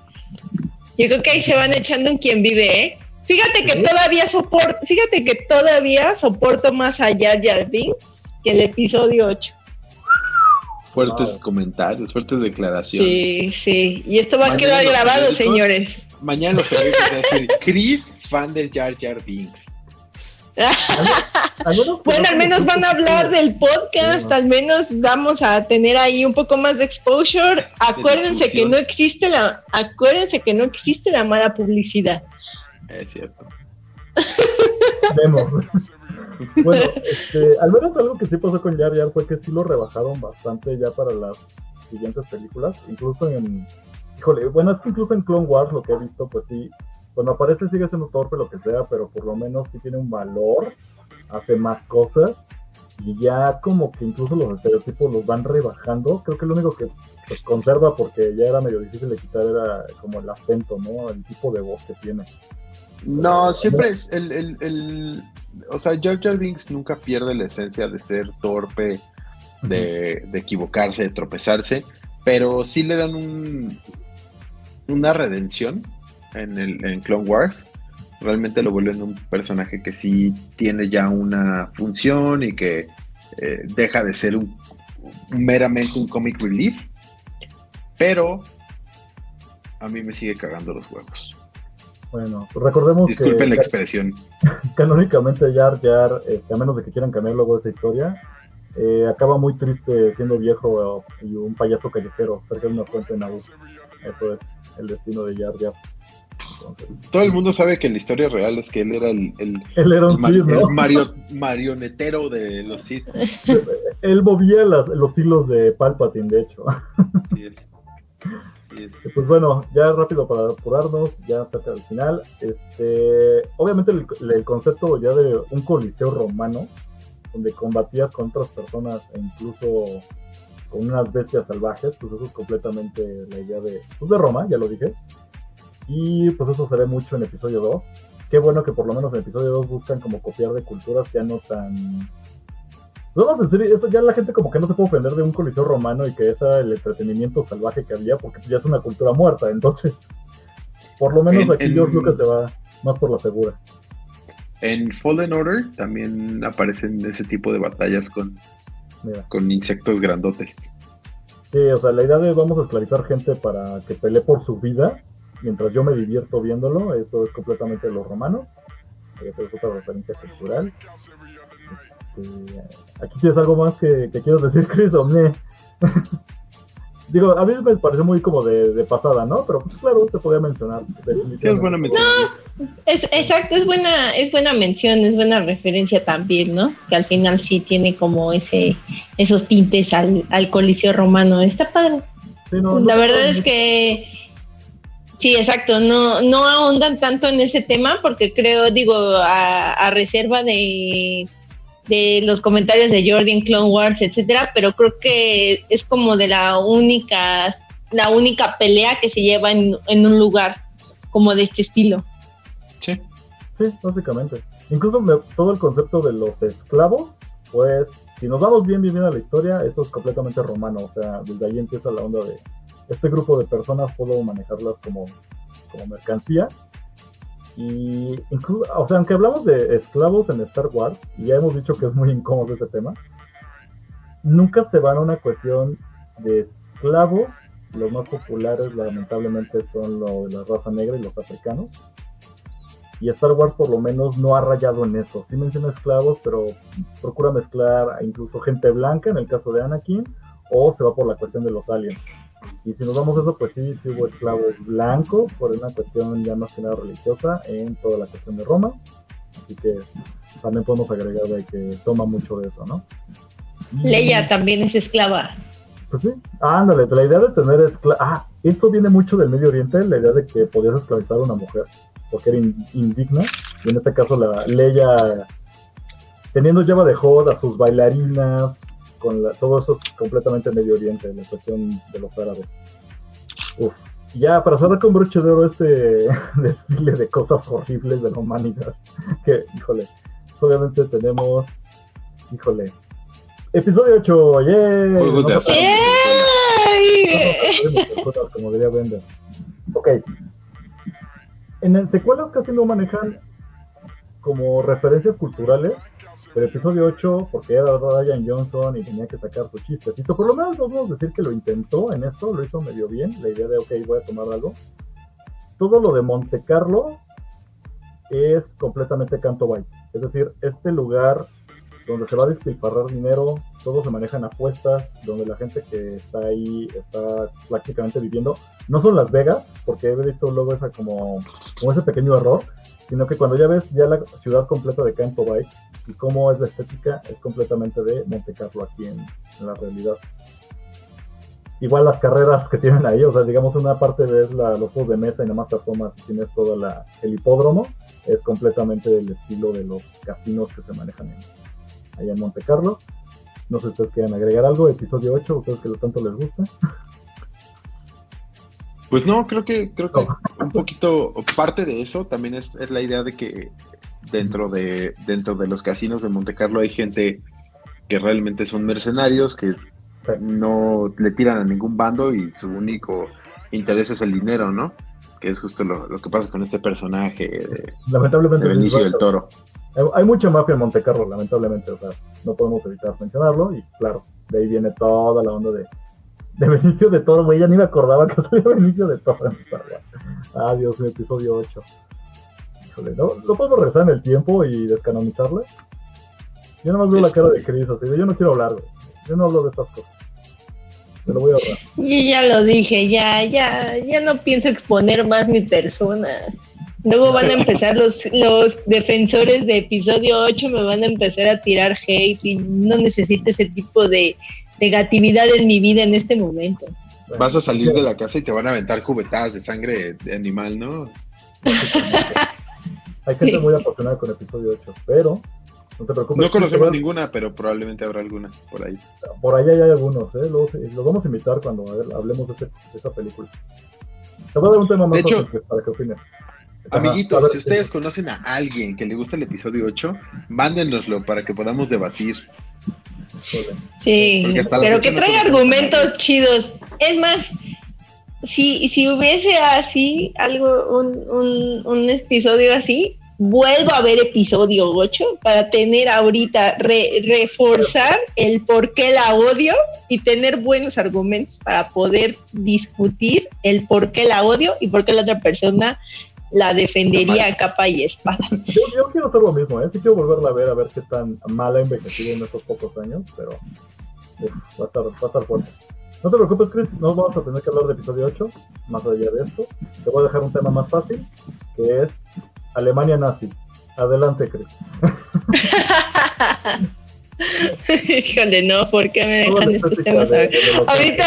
Yo creo que ahí se van echando un quien vive, ¿eh? Fíjate que Sí. todavía soporto, fíjate que todavía soporto más a Jar Jar Binks que el episodio 8. Fuertes Wow. comentarios, fuertes declaraciones. Sí, sí. Y esto va a quedar grabado, señores. Mañana los periódicos van a decir Chris, fan del Jar Jar Binks. bueno, al menos van a hablar del podcast, al menos vamos a tener ahí un poco más de exposure. Acuérdense que no existe la, acuérdense que no existe la mala publicidad. Es cierto. Vemos. bueno, este, al menos algo que sí pasó con Jar Jar fue que sí lo rebajaron bastante ya para las siguientes películas, incluso en, híjole, bueno, es que incluso en Clone Wars lo que he visto, pues sí, cuando aparece sigue siendo torpe lo que sea, pero por lo menos sí tiene un valor, hace más cosas y ya como que incluso los estereotipos los van rebajando. Creo que lo único que pues, conserva porque ya era medio difícil de quitar era como el acento, ¿no? El tipo de voz que tiene. No, siempre es el, el, el, o sea, Jar Jar Binks nunca pierde la esencia de ser torpe, de, de equivocarse, de tropezarse, pero sí le dan un, una redención en, el, en Clone Wars. Realmente lo vuelven un personaje que sí tiene ya una función y que eh, deja de ser un, meramente un comic relief. Pero a mí me sigue cagando los huevos. Bueno, recordemos Disculpen la expresión. Canónicamente Jar Jar, este, a menos de que quieran cambiar luego esa historia, eh, acaba muy triste siendo viejo y un payaso callejero cerca de una fuente en Abu. Eso es el destino de Jar Jar. Todo el mundo sabe que la historia real es que él era el, el, él era un ¿no? mario, marionetero de los Sith. él movía las, los hilos de Palpatine, de hecho. Así es. Pues bueno, ya rápido para apurarnos, ya cerca del final. Este, obviamente el, el, concepto ya de un coliseo romano, donde combatías con otras personas e incluso con unas bestias salvajes, pues eso es completamente la idea de, pues de Roma, ya lo dije. Y pues eso se ve mucho en episodio 2. Qué bueno que por lo menos en episodio 2 buscan como copiar de culturas ya no tan... Pues vamos a decir, esto ya la gente como que no se puede ofender de un coliseo romano y que esa el entretenimiento salvaje que había, porque ya es una cultura muerta, entonces, por lo menos aquí Dios Lucas se va más por la segura. En Fallen Order también aparecen ese tipo de batallas con, con insectos grandotes. Sí, o sea, la idea de vamos a esclavizar gente para que pelee por su vida, mientras yo me divierto viéndolo, eso es completamente de los romanos. es otra referencia cultural. Este, aquí tienes algo más que, que quieras decir, Chris, o Digo, a mí me parece muy como de, pasada, ¿no? Pero pues claro, se podía mencionar. Sí, es buena mención. No, es, exacto, es buena, es buena mención, es buena referencia también, ¿no? Que al final sí tiene como ese, esos tintes al, al coliseo romano. Está padre. La verdad es que Sí, exacto, no, no ahondan tanto en ese tema porque creo, digo, a, reserva de, de, los comentarios de Jordan, Clone Wars, etcétera, pero creo que es como de la única, la única pelea que se lleva en, un lugar como de este estilo. Sí. Sí, básicamente. Incluso todo el concepto de los esclavos, pues, si nos vamos bien, bien, bien a la historia, eso es completamente romano, o sea, desde ahí empieza la onda de este grupo de personas puedo manejarlas como, como mercancía. Y incluso, o sea, aunque hablamos de esclavos en Star Wars, y ya hemos dicho que es muy incómodo ese tema, nunca se van a una cuestión de esclavos. Los más populares, lamentablemente, son lo, la raza negra y los africanos. Y Star Wars, por lo menos, no ha rayado en eso. Sí menciona esclavos, pero procura mezclar incluso gente blanca, en el caso de Anakin, o se va por la cuestión de los aliens. Y si nos vamos a eso, pues sí, sí hubo esclavos blancos por una cuestión ya más que nada religiosa en toda la cuestión de Roma. Así que también podemos agregar de que toma mucho de eso, ¿no? Leia también es esclava. Pues sí, ándale, la idea de tener esclava. Ah, esto viene mucho del Medio Oriente, la idea de que podías esclavizar a una mujer porque era indigna. Y en este caso, la Leia, teniendo lleva de joda a sus bailarinas, con todo eso es completamente Medio Oriente, la cuestión de los árabes. Uf. Ya, para cerrar con broche de oro este desfile de cosas horribles de la humanidad, que, híjole, pues obviamente tenemos, híjole, episodio 8, ¡yay! Juegos de azar. como diría Bender. Ok. En secuelas casi no manejan como referencias culturales, pero episodio 8, porque era Ryan Johnson y tenía que sacar su chistecito, por lo menos podemos decir que lo intentó en esto, lo hizo medio bien, la idea de, ok, voy a tomar algo. Todo lo de Monte Carlo es completamente canto byte. Es decir, este lugar donde se va a despilfarrar dinero, todo se manejan apuestas, donde la gente que está ahí está prácticamente viviendo. No son Las Vegas, porque he visto luego esa como, como ese pequeño error, sino que cuando ya ves ya la ciudad completa de Campo Bay y cómo es la estética, es completamente de Monte Carlo aquí en, en la realidad. Igual las carreras que tienen ahí, o sea, digamos una parte ves la, los juegos de mesa y nada más te asomas y tienes todo la, el hipódromo, es completamente del estilo de los casinos que se manejan en, allá en Monte Carlo. No sé si ustedes quieren agregar algo, episodio 8, ustedes que lo tanto les gusta. Pues no, creo que, creo que un poquito, parte de eso también es, es, la idea de que dentro de, dentro de los casinos de Monte Carlo hay gente que realmente son mercenarios, que no le tiran a ningún bando y su único interés es el dinero, ¿no? Que es justo lo, lo que pasa con este personaje de, Lamentablemente, de Benicio del Toro. Hay, mucha mafia en Monte Carlo, lamentablemente, o sea, no podemos evitar mencionarlo y claro, de ahí viene toda la onda de, de Benicio de Toro, güey, ya ni me acordaba que salía Benicio de Toro en Star Wars. Ah, Dios mío, episodio 8. Híjole, ¿no? ¿No podemos regresar en el tiempo y descanonizarle? Yo nada más veo la cara de Chris, así de yo no quiero hablar, güey. Yo no hablo de estas cosas. Me lo voy a ahorrar. Y ya lo dije, ya, ya, ya no pienso exponer más mi persona. Luego van a empezar los, los defensores de episodio 8, me van a empezar a tirar hate y no necesito ese tipo de negatividad en mi vida en este momento. Vas a salir de la casa y te van a aventar cubetadas de sangre de animal, ¿no? Hay gente muy apasionada con episodio 8, pero no te preocupes. No conocemos ninguna, pero probablemente habrá alguna por ahí. Por ahí hay algunos, ¿eh? Los, los vamos a invitar cuando a ver, hablemos de, ese, de, esa película. Te voy a dar un tema más de hecho, fácil para que opines. Amiguitos, ver, si ustedes sí. conocen a alguien que le gusta el episodio 8, mándenoslo para que podamos debatir. Sí, pero que traiga argumentos chidos. Es más, si, si hubiese así algo, un, un, episodio así, vuelvo a ver episodio 8 para tener ahorita, re, reforzar el por qué la odio y tener buenos argumentos para poder discutir el por qué la odio y por qué la otra persona la defendería a capa y espada. Yo, quiero hacer lo mismo, ¿eh? sí quiero volverla a ver, a ver qué tan mal ha envejecido en estos pocos años, pero va, a estar, va a estar fuerte. No te preocupes, Chris, no vamos a tener que hablar de episodio 8, más allá de esto. Te voy a dejar un tema más fácil, que es Alemania nazi. Adelante, Chris. Híjole, no, ¿por qué me dejan estos temas? De, de, de ahorita,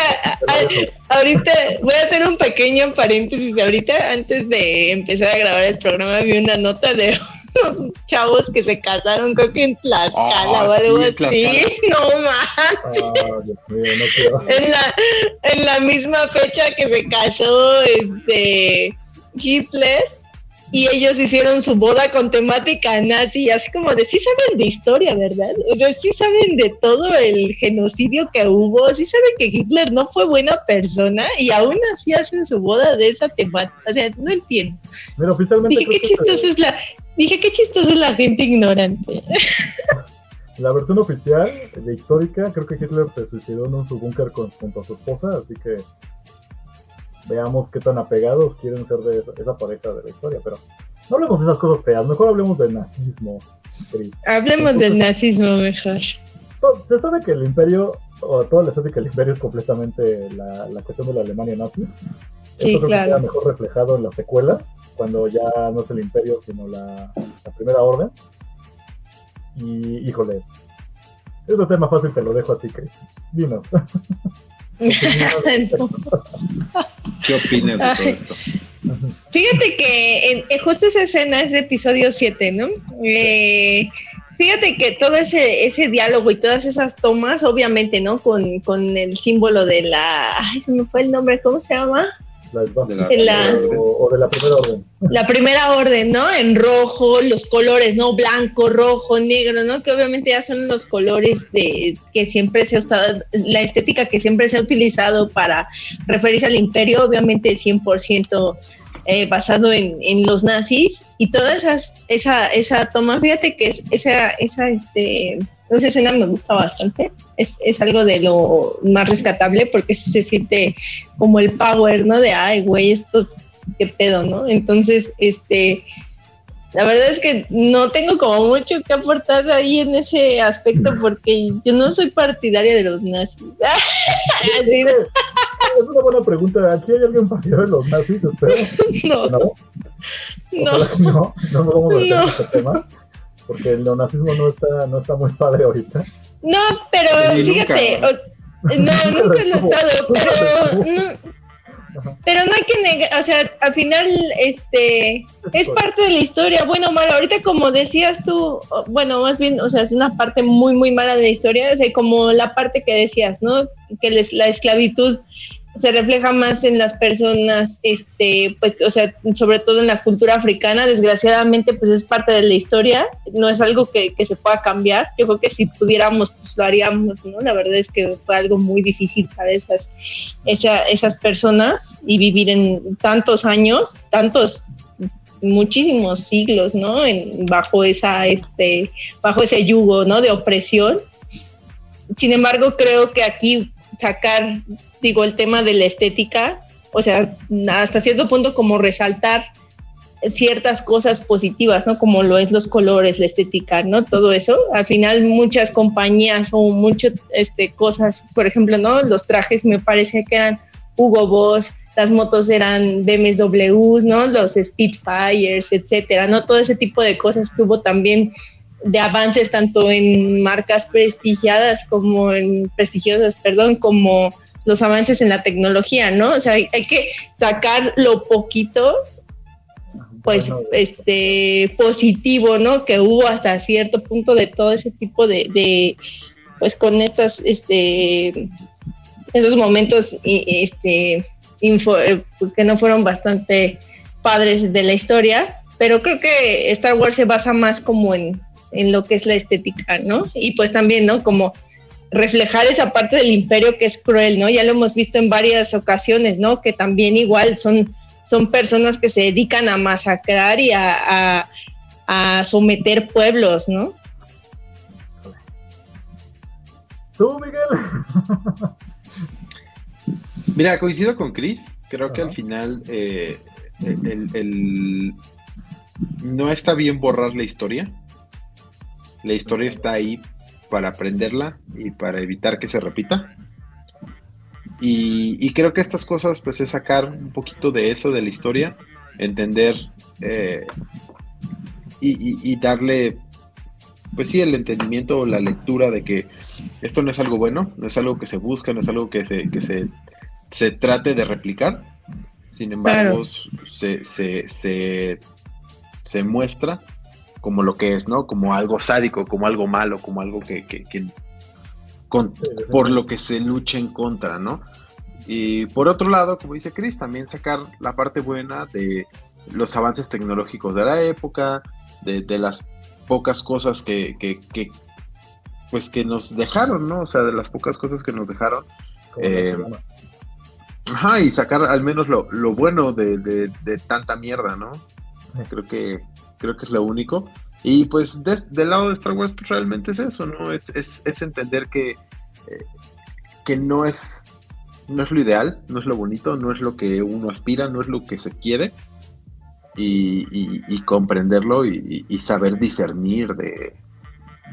a, ahorita voy a hacer un pequeño paréntesis. Ahorita, antes de empezar a grabar el programa, vi una nota de unos chavos que se casaron, creo que en Tlaxcala oh, o algo sí, así. No manches. Mío, no en, la, en la misma fecha que se casó este Hitler y ellos hicieron su boda con temática nazi, así como de sí saben de historia, ¿verdad? O sea, sí saben de todo el genocidio que hubo, sí saben que Hitler no fue buena persona y aún así hacen su boda de esa temática, o sea, no entiendo. Pero oficialmente dije, qué chistoso es la, dije, qué chistoso es la gente ignorante. La versión oficial de histórica, creo que Hitler se suicidó en su búnker junto a su esposa, así que veamos qué tan apegados quieren ser de esa, esa, pareja de la historia, pero no hablemos de esas cosas feas, mejor hablemos del nazismo. Chris. Hablemos Entonces, del nazismo mejor. Se sabe que el imperio, o toda la estética del imperio es completamente la, la cuestión de la Alemania nazi. Sí, Esto creo claro. que queda mejor reflejado en las secuelas, cuando ya no es el imperio, sino la, la primera orden. Y, híjole, ese tema fácil te lo dejo a ti, Chris. Dinos. ¿Qué opinas de todo esto? Fíjate que en, en justo esa escena es de episodio 7, ¿no? Eh, fíjate que todo ese, ese diálogo y todas esas tomas, obviamente, ¿no? Con, con el símbolo de la. Ay, se me fue el nombre, ¿cómo se llama? La de la, o, o, de la primera orden. La primera orden, ¿no? En rojo, los colores, ¿no? Blanco, rojo, negro, ¿no? Que obviamente ya son los colores de que siempre se ha estado, la estética que siempre se ha utilizado para referirse al imperio, obviamente 100% eh, basado en, en, los nazis y toda esas, esa, esa toma, fíjate que es, esa, esa, este, esa escena me gusta bastante. Es, es, algo de lo más rescatable porque se siente como el power, ¿no? De, ay, güey, estos, qué pedo, ¿no? Entonces, este, la verdad es que no tengo como mucho que aportar ahí en ese aspecto porque yo no soy partidaria de los nazis. es una buena pregunta. ¿Aquí hay alguien partidario de los nazis? Espero. No. No. No. no. No nos vamos a meter en este tema. Porque el neonazismo no está, no está muy padre ahorita. No, pero Ni fíjate, nunca. o- no, nunca lo he estado, pero no, pero no hay que negar, o sea, al final, este, es parte de la historia, bueno o malo. Ahorita, como decías tú, bueno, más bien, o sea, es una parte muy, muy mala de la historia, o sea, como la parte que decías, ¿no? Que les- la esclavitud se refleja más en las personas, este, pues, o sea, sobre todo en la cultura africana, desgraciadamente, pues es parte de la historia, no es algo que, que se pueda cambiar. Yo creo que si pudiéramos, pues lo haríamos, ¿no? La verdad es que fue algo muy difícil para esas, esa- esas personas y vivir en tantos años, tantos muchísimos siglos, ¿no? En, bajo esa, este, bajo ese yugo, ¿no? De opresión. Sin embargo, creo que aquí sacar, digo, el tema de la estética, o sea, hasta cierto punto como resaltar ciertas cosas positivas, ¿no? Como lo es los colores, la estética, ¿no? Todo eso. Al final muchas compañías o muchas este, cosas, por ejemplo, ¿no? Los trajes me parece que eran Hugo Boss, las motos eran BMWs, ¿no? Los Spitfires, etcétera, ¿no? Todo ese tipo de cosas que hubo también de avances tanto en marcas prestigiadas como en prestigiosas, perdón, como los avances en la tecnología, ¿no? O sea, hay, hay que sacar lo poquito pues Bueno, este positivo, ¿no? Que hubo hasta cierto punto de todo ese tipo de, de pues con estas este esos momentos este info, eh, que no fueron bastante padres de la historia, pero creo que Star Wars se basa más como en, en lo que es la estética, ¿no? Y pues también, ¿no? Como reflejar esa parte del imperio que es cruel, ¿no? Ya lo hemos visto en varias ocasiones, ¿no? Que también igual son, son personas que se dedican a masacrar y a, a- a someter pueblos, ¿no? Tú, Miguel. Mira, coincido con Chris. Creo que al final eh, el, el- el- no está bien borrar la historia. La historia está ahí para aprenderla y para evitar que se repita. Y, y creo que estas cosas, pues, es sacar un poquito de eso de la historia, entender eh, y, y- y darle, pues sí, el entendimiento o la lectura de que esto no es algo bueno, no es algo que se busca, no es algo que se, que se, se trate de replicar. Sin embargo, se, se, se, se muestra como lo que es, ¿no? Como algo sádico, como algo malo, como algo que, que- que con- por lo que se lucha en contra, ¿no? Y por otro lado, como dice Chris, también sacar la parte buena de los avances tecnológicos de la época, de, de las pocas cosas que, que- que, pues que nos dejaron, ¿no? O sea, de las pocas cosas que nos dejaron. Eh. Ajá, y sacar al menos lo, lo bueno de, de- de tanta mierda, ¿no? Creo que, creo que es lo único. Y pues del lado de Star Wars, pues realmente es eso, ¿no? Es, es, es entender que, eh, que no es, no es lo ideal, no es lo bonito, no es lo que uno aspira, no es lo que se quiere. Y, comprenderlo y saber discernir de,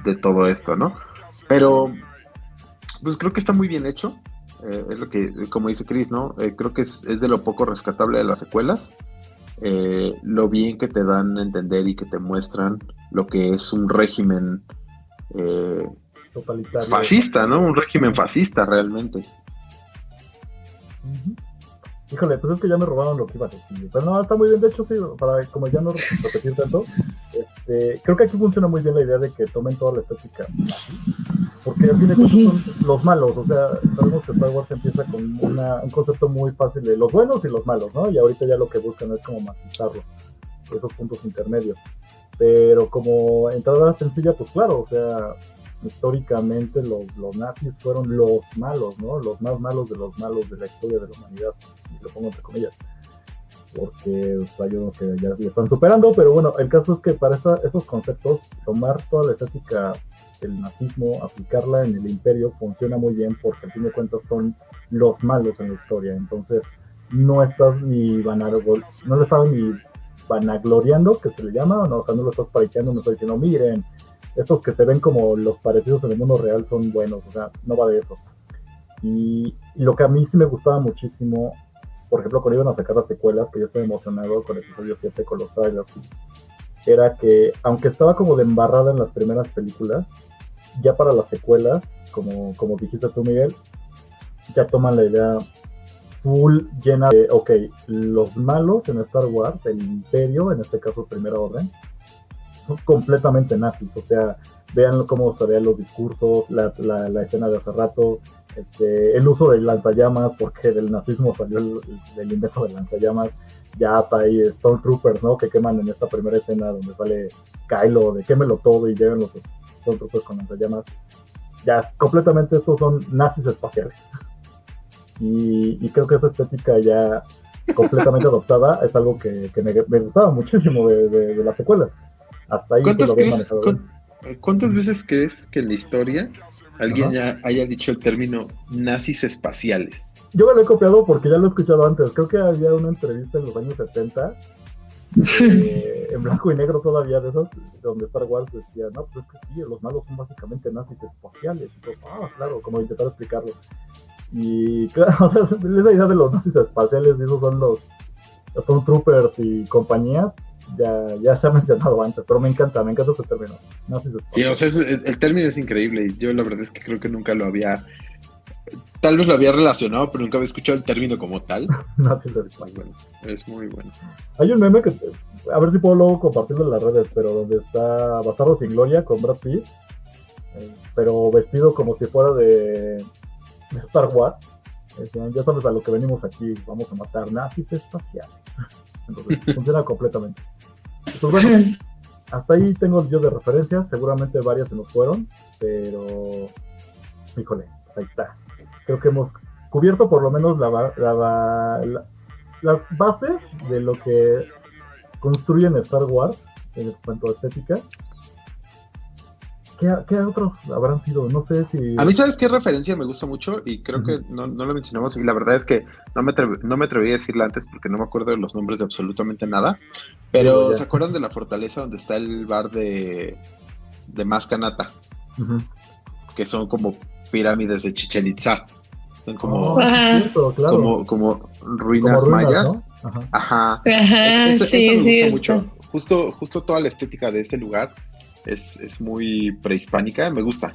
de todo esto, ¿no? Pero, pues creo que está muy bien hecho. Eh, es lo que, como dice Chris, ¿no? Eh, creo que es, es de lo poco rescatable de las secuelas. Eh, lo bien que te dan a entender y que te muestran lo que es un régimen eh, Totalitario. fascista, ¿no? Un régimen fascista realmente. Híjole, pues es que ya me robaron lo que iba a decir. Pero no, está muy bien. De hecho, sí, para como ya no repetir tanto, este, creo que aquí funciona muy bien la idea de que tomen toda la estética así. Porque al fin de cuentas son los malos. O sea, sabemos que Star Wars empieza con una- un concepto muy fácil de los buenos y los malos, ¿no? Y ahorita ya lo que buscan es como matizarlo, esos puntos intermedios. Pero como entrada sencilla, pues claro, o sea, históricamente los, los nazis fueron los malos, ¿no? Los más malos de los malos de la historia de la humanidad, lo pongo entre comillas, porque hay unos que ya están superando, pero bueno, el caso es que para esos conceptos, tomar toda la estética del nazismo, aplicarla en el imperio, funciona muy bien porque al fin de cuentas son los malos en la historia, entonces no estás ni banal, no le estaban ni vanagloriando, que se le llama, no, o sea, no lo estás pareciendo, no estoy diciendo, miren, estos que se ven como los parecidos en el mundo real son buenos, o sea, no va de eso. Y, y lo que a mí sí me gustaba muchísimo, por ejemplo, cuando iban a sacar las secuelas, que yo estoy emocionado con el episodio 7, con los trailers, era que, aunque estaba como de embarrada en las primeras películas, ya para las secuelas, como, como dijiste tú, Miguel, ya toman la idea full llena de, ok, los malos en Star Wars, el imperio, en este caso Primera Orden, son completamente nazis, o sea, vean cómo se vean los discursos, la, la, la escena de hace rato, este, el uso de lanzallamas, porque del nazismo salió el, el invento de lanzallamas, ya hasta ahí Stormtroopers, ¿no? Que queman en esta primera escena donde sale Kylo, de quémelo todo y llegan los Stormtroopers con lanzallamas. Ya completamente estos son nazis espaciales. Y, y, creo que esa estética ya completamente adoptada es algo que, que me, me, gustaba muchísimo de, de, de, las secuelas. Hasta ahí ¿Cuántas, crees, ¿cu ¿Cuántas veces crees que en la historia alguien Ajá. ya haya dicho el término nazis espaciales? Yo me lo he copiado porque ya lo he escuchado antes. Creo que había una entrevista en los años 70 eh, en blanco y negro todavía de esas, donde Star Wars decía, no, pues es que sí, los malos son básicamente nazis espaciales. Y pues, ah, claro, como intentar explicarlo. Y claro, o sea, esa idea de los nazis espaciales, y esos son los Stormtroopers y compañía, ya, ya se ha mencionado antes, pero me encanta, me encanta ese término. Nazis espaciales. Sí, o sea, es, el término es increíble yo la verdad es que creo que nunca lo había, tal vez lo había relacionado, pero nunca había escuchado el término como tal. Nazis espaciales. Bueno, es muy bueno. Hay un meme que, a ver si puedo luego compartirlo en las redes, pero donde está Bastardo sin Gloria con Brad Pitt, eh, pero vestido como si fuera de de Star Wars. Decían, ya sabes a lo que venimos aquí, vamos a matar nazis espaciales. Entonces, funciona completamente. Pues bueno, hasta ahí tengo yo de referencias, seguramente varias se nos fueron, pero híjole, pues ahí está. Creo que hemos cubierto por lo menos la, la, la, las bases de lo que construyen Star Wars en cuanto a estética ¿Qué, ¿Qué, otros habrán sido? No sé si. A mí, ¿sabes qué referencia me gusta mucho? Y creo uh -huh. que no, no, lo mencionamos. Y la verdad es que no me, atreví, no me atreví a decirla antes porque no me acuerdo de los nombres de absolutamente nada. Pero, sí, ¿se acuerdan de la fortaleza donde está el bar de, de Mascanata? Uh -huh. Que son como pirámides de Chichen Itza. Son como, oh, cierto, claro. como, como, ruinas, como ruinas mayas. ¿no? Ajá. Ajá. Ajá es, es, sí, eso me sí, gusta mucho. Justo, justo toda la estética de ese lugar es, es muy prehispánica, me gusta.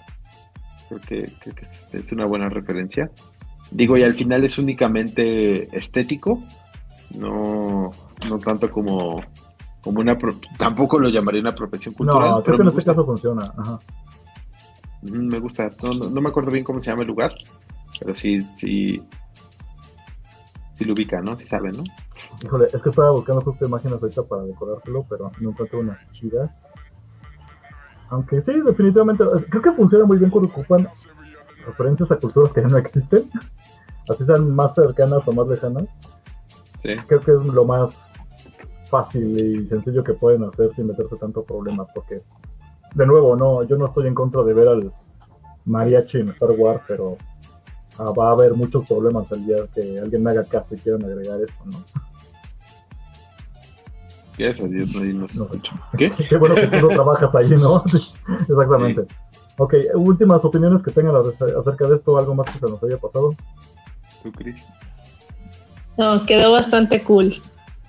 Creo que, creo que es, es, una buena referencia. Digo, y al final es únicamente estético, no, no tanto como, como una... Tampoco lo llamaría una profesión cultural. No, creo que en este caso funciona. Ajá. Me gusta. No, no, no, me acuerdo bien cómo se llama el lugar, pero sí, sí, sí lo ubica, ¿no? Sí saben, ¿no? Híjole, es que estaba buscando justo imágenes ahorita para decorártelo, pero no encuentro unas chidas. Aunque sí, definitivamente, creo que funciona muy bien cuando ocupan referencias a culturas que ya no existen, así sean más cercanas o más lejanas. Sí. Creo que es lo más fácil y sencillo que pueden hacer sin meterse tanto problemas, porque, de nuevo, no, yo no estoy en contra de ver al mariachi en Star Wars, pero ah, va a haber muchos problemas el día que alguien me haga caso y quieran agregar eso, ¿no? Gracias a Dios, nos no, ¿Qué? Qué bueno que tú no trabajas ahí, ¿no? Sí, exactamente. Sí. Ok, últimas opiniones que tengan acerca de esto, algo más que se nos haya pasado. ¿Tú, Cris? No, quedó bastante cool.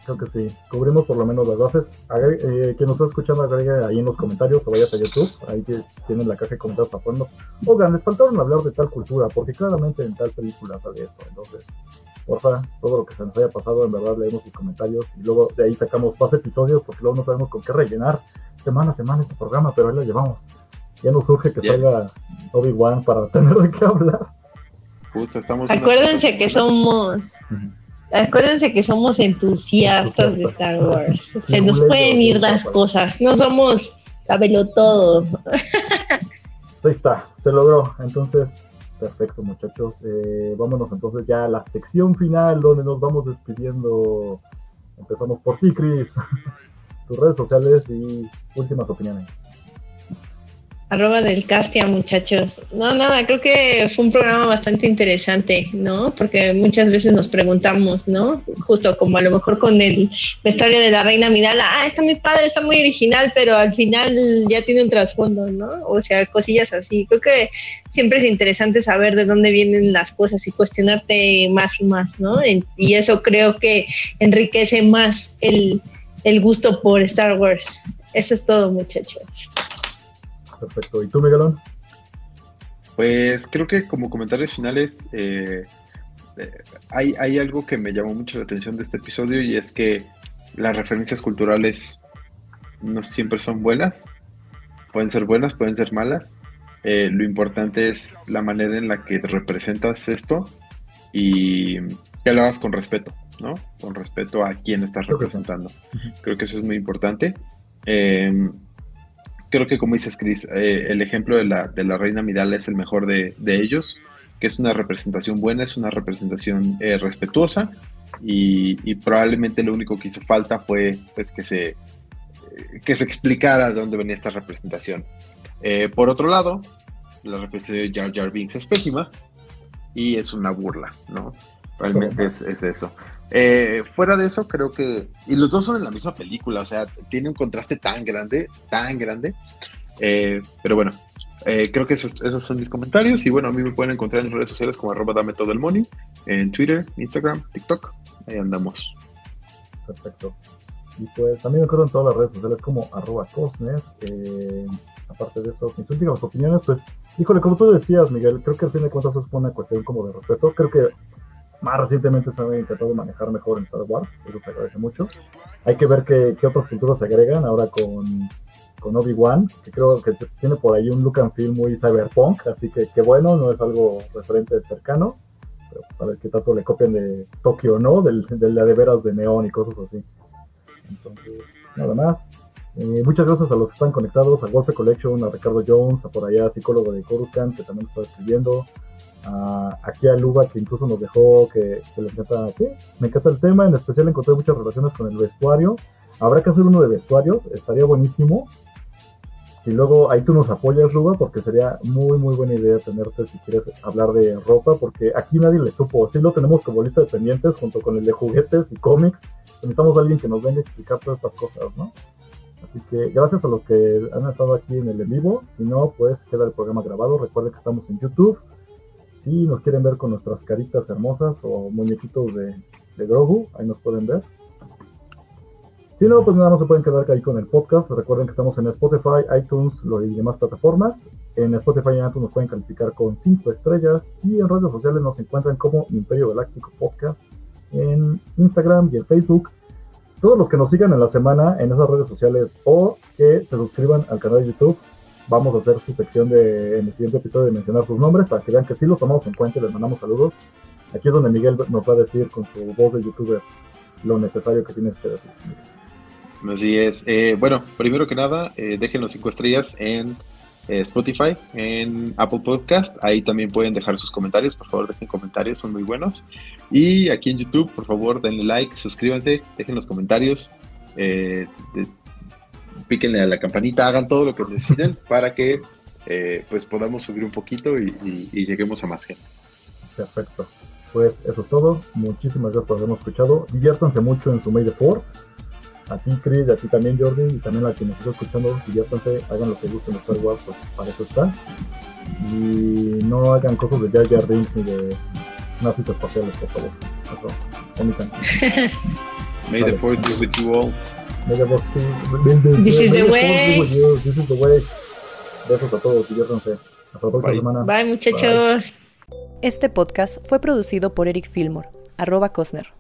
Creo que sí. Cubrimos por lo menos las bases. Eh, quien nos está escuchando, agregue ahí en los comentarios o vayas a YouTube. Ahí tienen la caja de comentarios para ponernos. Oigan, les faltaron hablar de tal cultura, porque claramente en tal película sale esto. Entonces, porfa, todo lo que se nos haya pasado, en verdad leemos sus comentarios y luego de ahí sacamos más episodios, porque luego no sabemos con qué rellenar semana a semana este programa, pero ahí lo llevamos. Ya nos surge que yeah. salga Obi-Wan para tener de qué hablar. Justo, estamos Acuérdense que somos. Acuérdense que somos entusiastas de Star Wars. Se nos pueden ir las cosas. No somos sabelo todo. Ahí está, se logró. Entonces, perfecto, muchachos. Eh, vámonos entonces ya a la sección final donde nos vamos despidiendo. Empezamos por ti, Chris. Tus redes sociales y últimas opiniones. Arroba del Castia, muchachos. No, nada, creo que fue un programa bastante interesante, ¿no? Porque muchas veces nos preguntamos, ¿no? Justo como a lo mejor con el vestuario de la reina Midala, ah, está muy padre, está muy original, pero al final ya tiene un trasfondo, ¿no? O sea, cosillas así. Creo que siempre es interesante saber de dónde vienen las cosas y cuestionarte más y más, ¿no? Y eso creo que enriquece más el, el gusto por Star Wars. Eso es todo, muchachos. Perfecto. ¿Y tú, Miguelón? Pues creo que como comentarios finales eh, eh, hay, hay algo que me llamó mucho la atención de este episodio y es que las referencias culturales no siempre son buenas. Pueden ser buenas, pueden ser malas. Eh, lo importante es la manera en la que representas esto y que lo hagas con respeto, ¿no? Con respeto a quién estás representando. Creo que eso es muy importante. Eh, creo que como dices, Chris, eh, el ejemplo de la, de la reina Midala es el mejor de, ellos, que es una representación buena, es una representación eh, respetuosa y, probablemente lo único que hizo falta fue pues, que, se, eh, que se explicara de dónde venía esta representación. por otro lado, la representación de Jar Jar Binks es pésima y es una burla, ¿no? Realmente es, eso. Eh, fuera de eso, creo que. Y los dos son en la misma película, o sea, tiene un contraste tan grande, tan grande. Eh, pero bueno, eh, creo que esos, son mis comentarios. Y bueno, a mí me pueden encontrar en redes sociales como arroba dame todo el money, en Twitter, Instagram, TikTok. Ahí andamos. Perfecto. Y pues a mí me acuerdo en todas las redes sociales como arroba Cosner. aparte de eso, mis últimas opiniones, pues, híjole, como tú decías, Miguel, creo que al fin de cuentas es una cuestión como de respeto. Creo que más recientemente se han intentado manejar mejor en Star Wars, eso se agradece mucho. Hay que ver qué, otras culturas se agregan ahora con, con Obi-Wan, que creo que tiene por ahí un look and feel muy cyberpunk, así que qué bueno, no es algo referente cercano, pero pues a ver qué tanto le copian de Tokio, ¿no? Del, de la de veras de neón y cosas así. Entonces, nada más. Eh, muchas gracias a los que están conectados, a Wolfe Collection, a Ricardo Jones, a por allá, psicólogo de Coruscant, que también está escribiendo, aquí a Luba que incluso nos dejó que, le encanta, Me encanta el tema, en especial encontré muchas relaciones con el vestuario. Habrá que hacer uno de vestuarios, estaría buenísimo. Si luego ahí tú nos apoyas, Luba, porque sería muy, muy buena idea tenerte si quieres hablar de ropa, porque aquí nadie le supo. Sí lo tenemos como lista de pendientes junto con el de juguetes y cómics. Necesitamos alguien que nos venga a explicar todas estas cosas, ¿no? Así que gracias a los que han estado aquí en el en vivo. Si no, pues queda el programa grabado. Recuerden que estamos en YouTube si nos quieren ver con nuestras caritas hermosas o muñequitos de, Grogu, ahí nos pueden ver. Si no, pues nada más se pueden quedar ahí con el podcast. Recuerden que estamos en Spotify, iTunes y demás plataformas. En Spotify y iTunes nos pueden calificar con 5 estrellas. Y en redes sociales nos encuentran como Imperio Galáctico Podcast en Instagram y en Facebook. Todos los que nos sigan en la semana en esas redes sociales o que se suscriban al canal de YouTube vamos a hacer su sección de, en el siguiente episodio de mencionar sus nombres para que vean que sí los tomamos en cuenta y les mandamos saludos. Aquí es donde Miguel nos va a decir con su voz de youtuber lo necesario que tienes que decir. Así es. Eh, bueno, primero que nada, eh, déjenos cinco estrellas en eh, Spotify, en Apple Podcast. Ahí también pueden dejar sus comentarios. Por favor, dejen comentarios, son muy buenos. Y aquí en YouTube, por favor, denle like, suscríbanse, dejen los comentarios. Eh, píquenle a la campanita, hagan todo lo que necesiten para que eh, pues podamos subir un poquito y, lleguemos a más gente. Perfecto. Pues eso es todo. Muchísimas gracias por habernos escuchado. Diviértanse mucho en su May the Fourth. A ti, Chris, y a ti también, Jordi, y también a quien nos está escuchando, diviértanse, hagan lo que gusten de Star Wars, pues para eso está. Y no hagan cosas de Jar Jar ni de nazis espaciales, por favor. Eso, May the Fourth be with you all. This is the way. This is the way. Besos a todos, diviértanse. Hasta la próxima semana. Bye, muchachos. Este podcast fue producido por Eric Fillmore, arroba Cosner.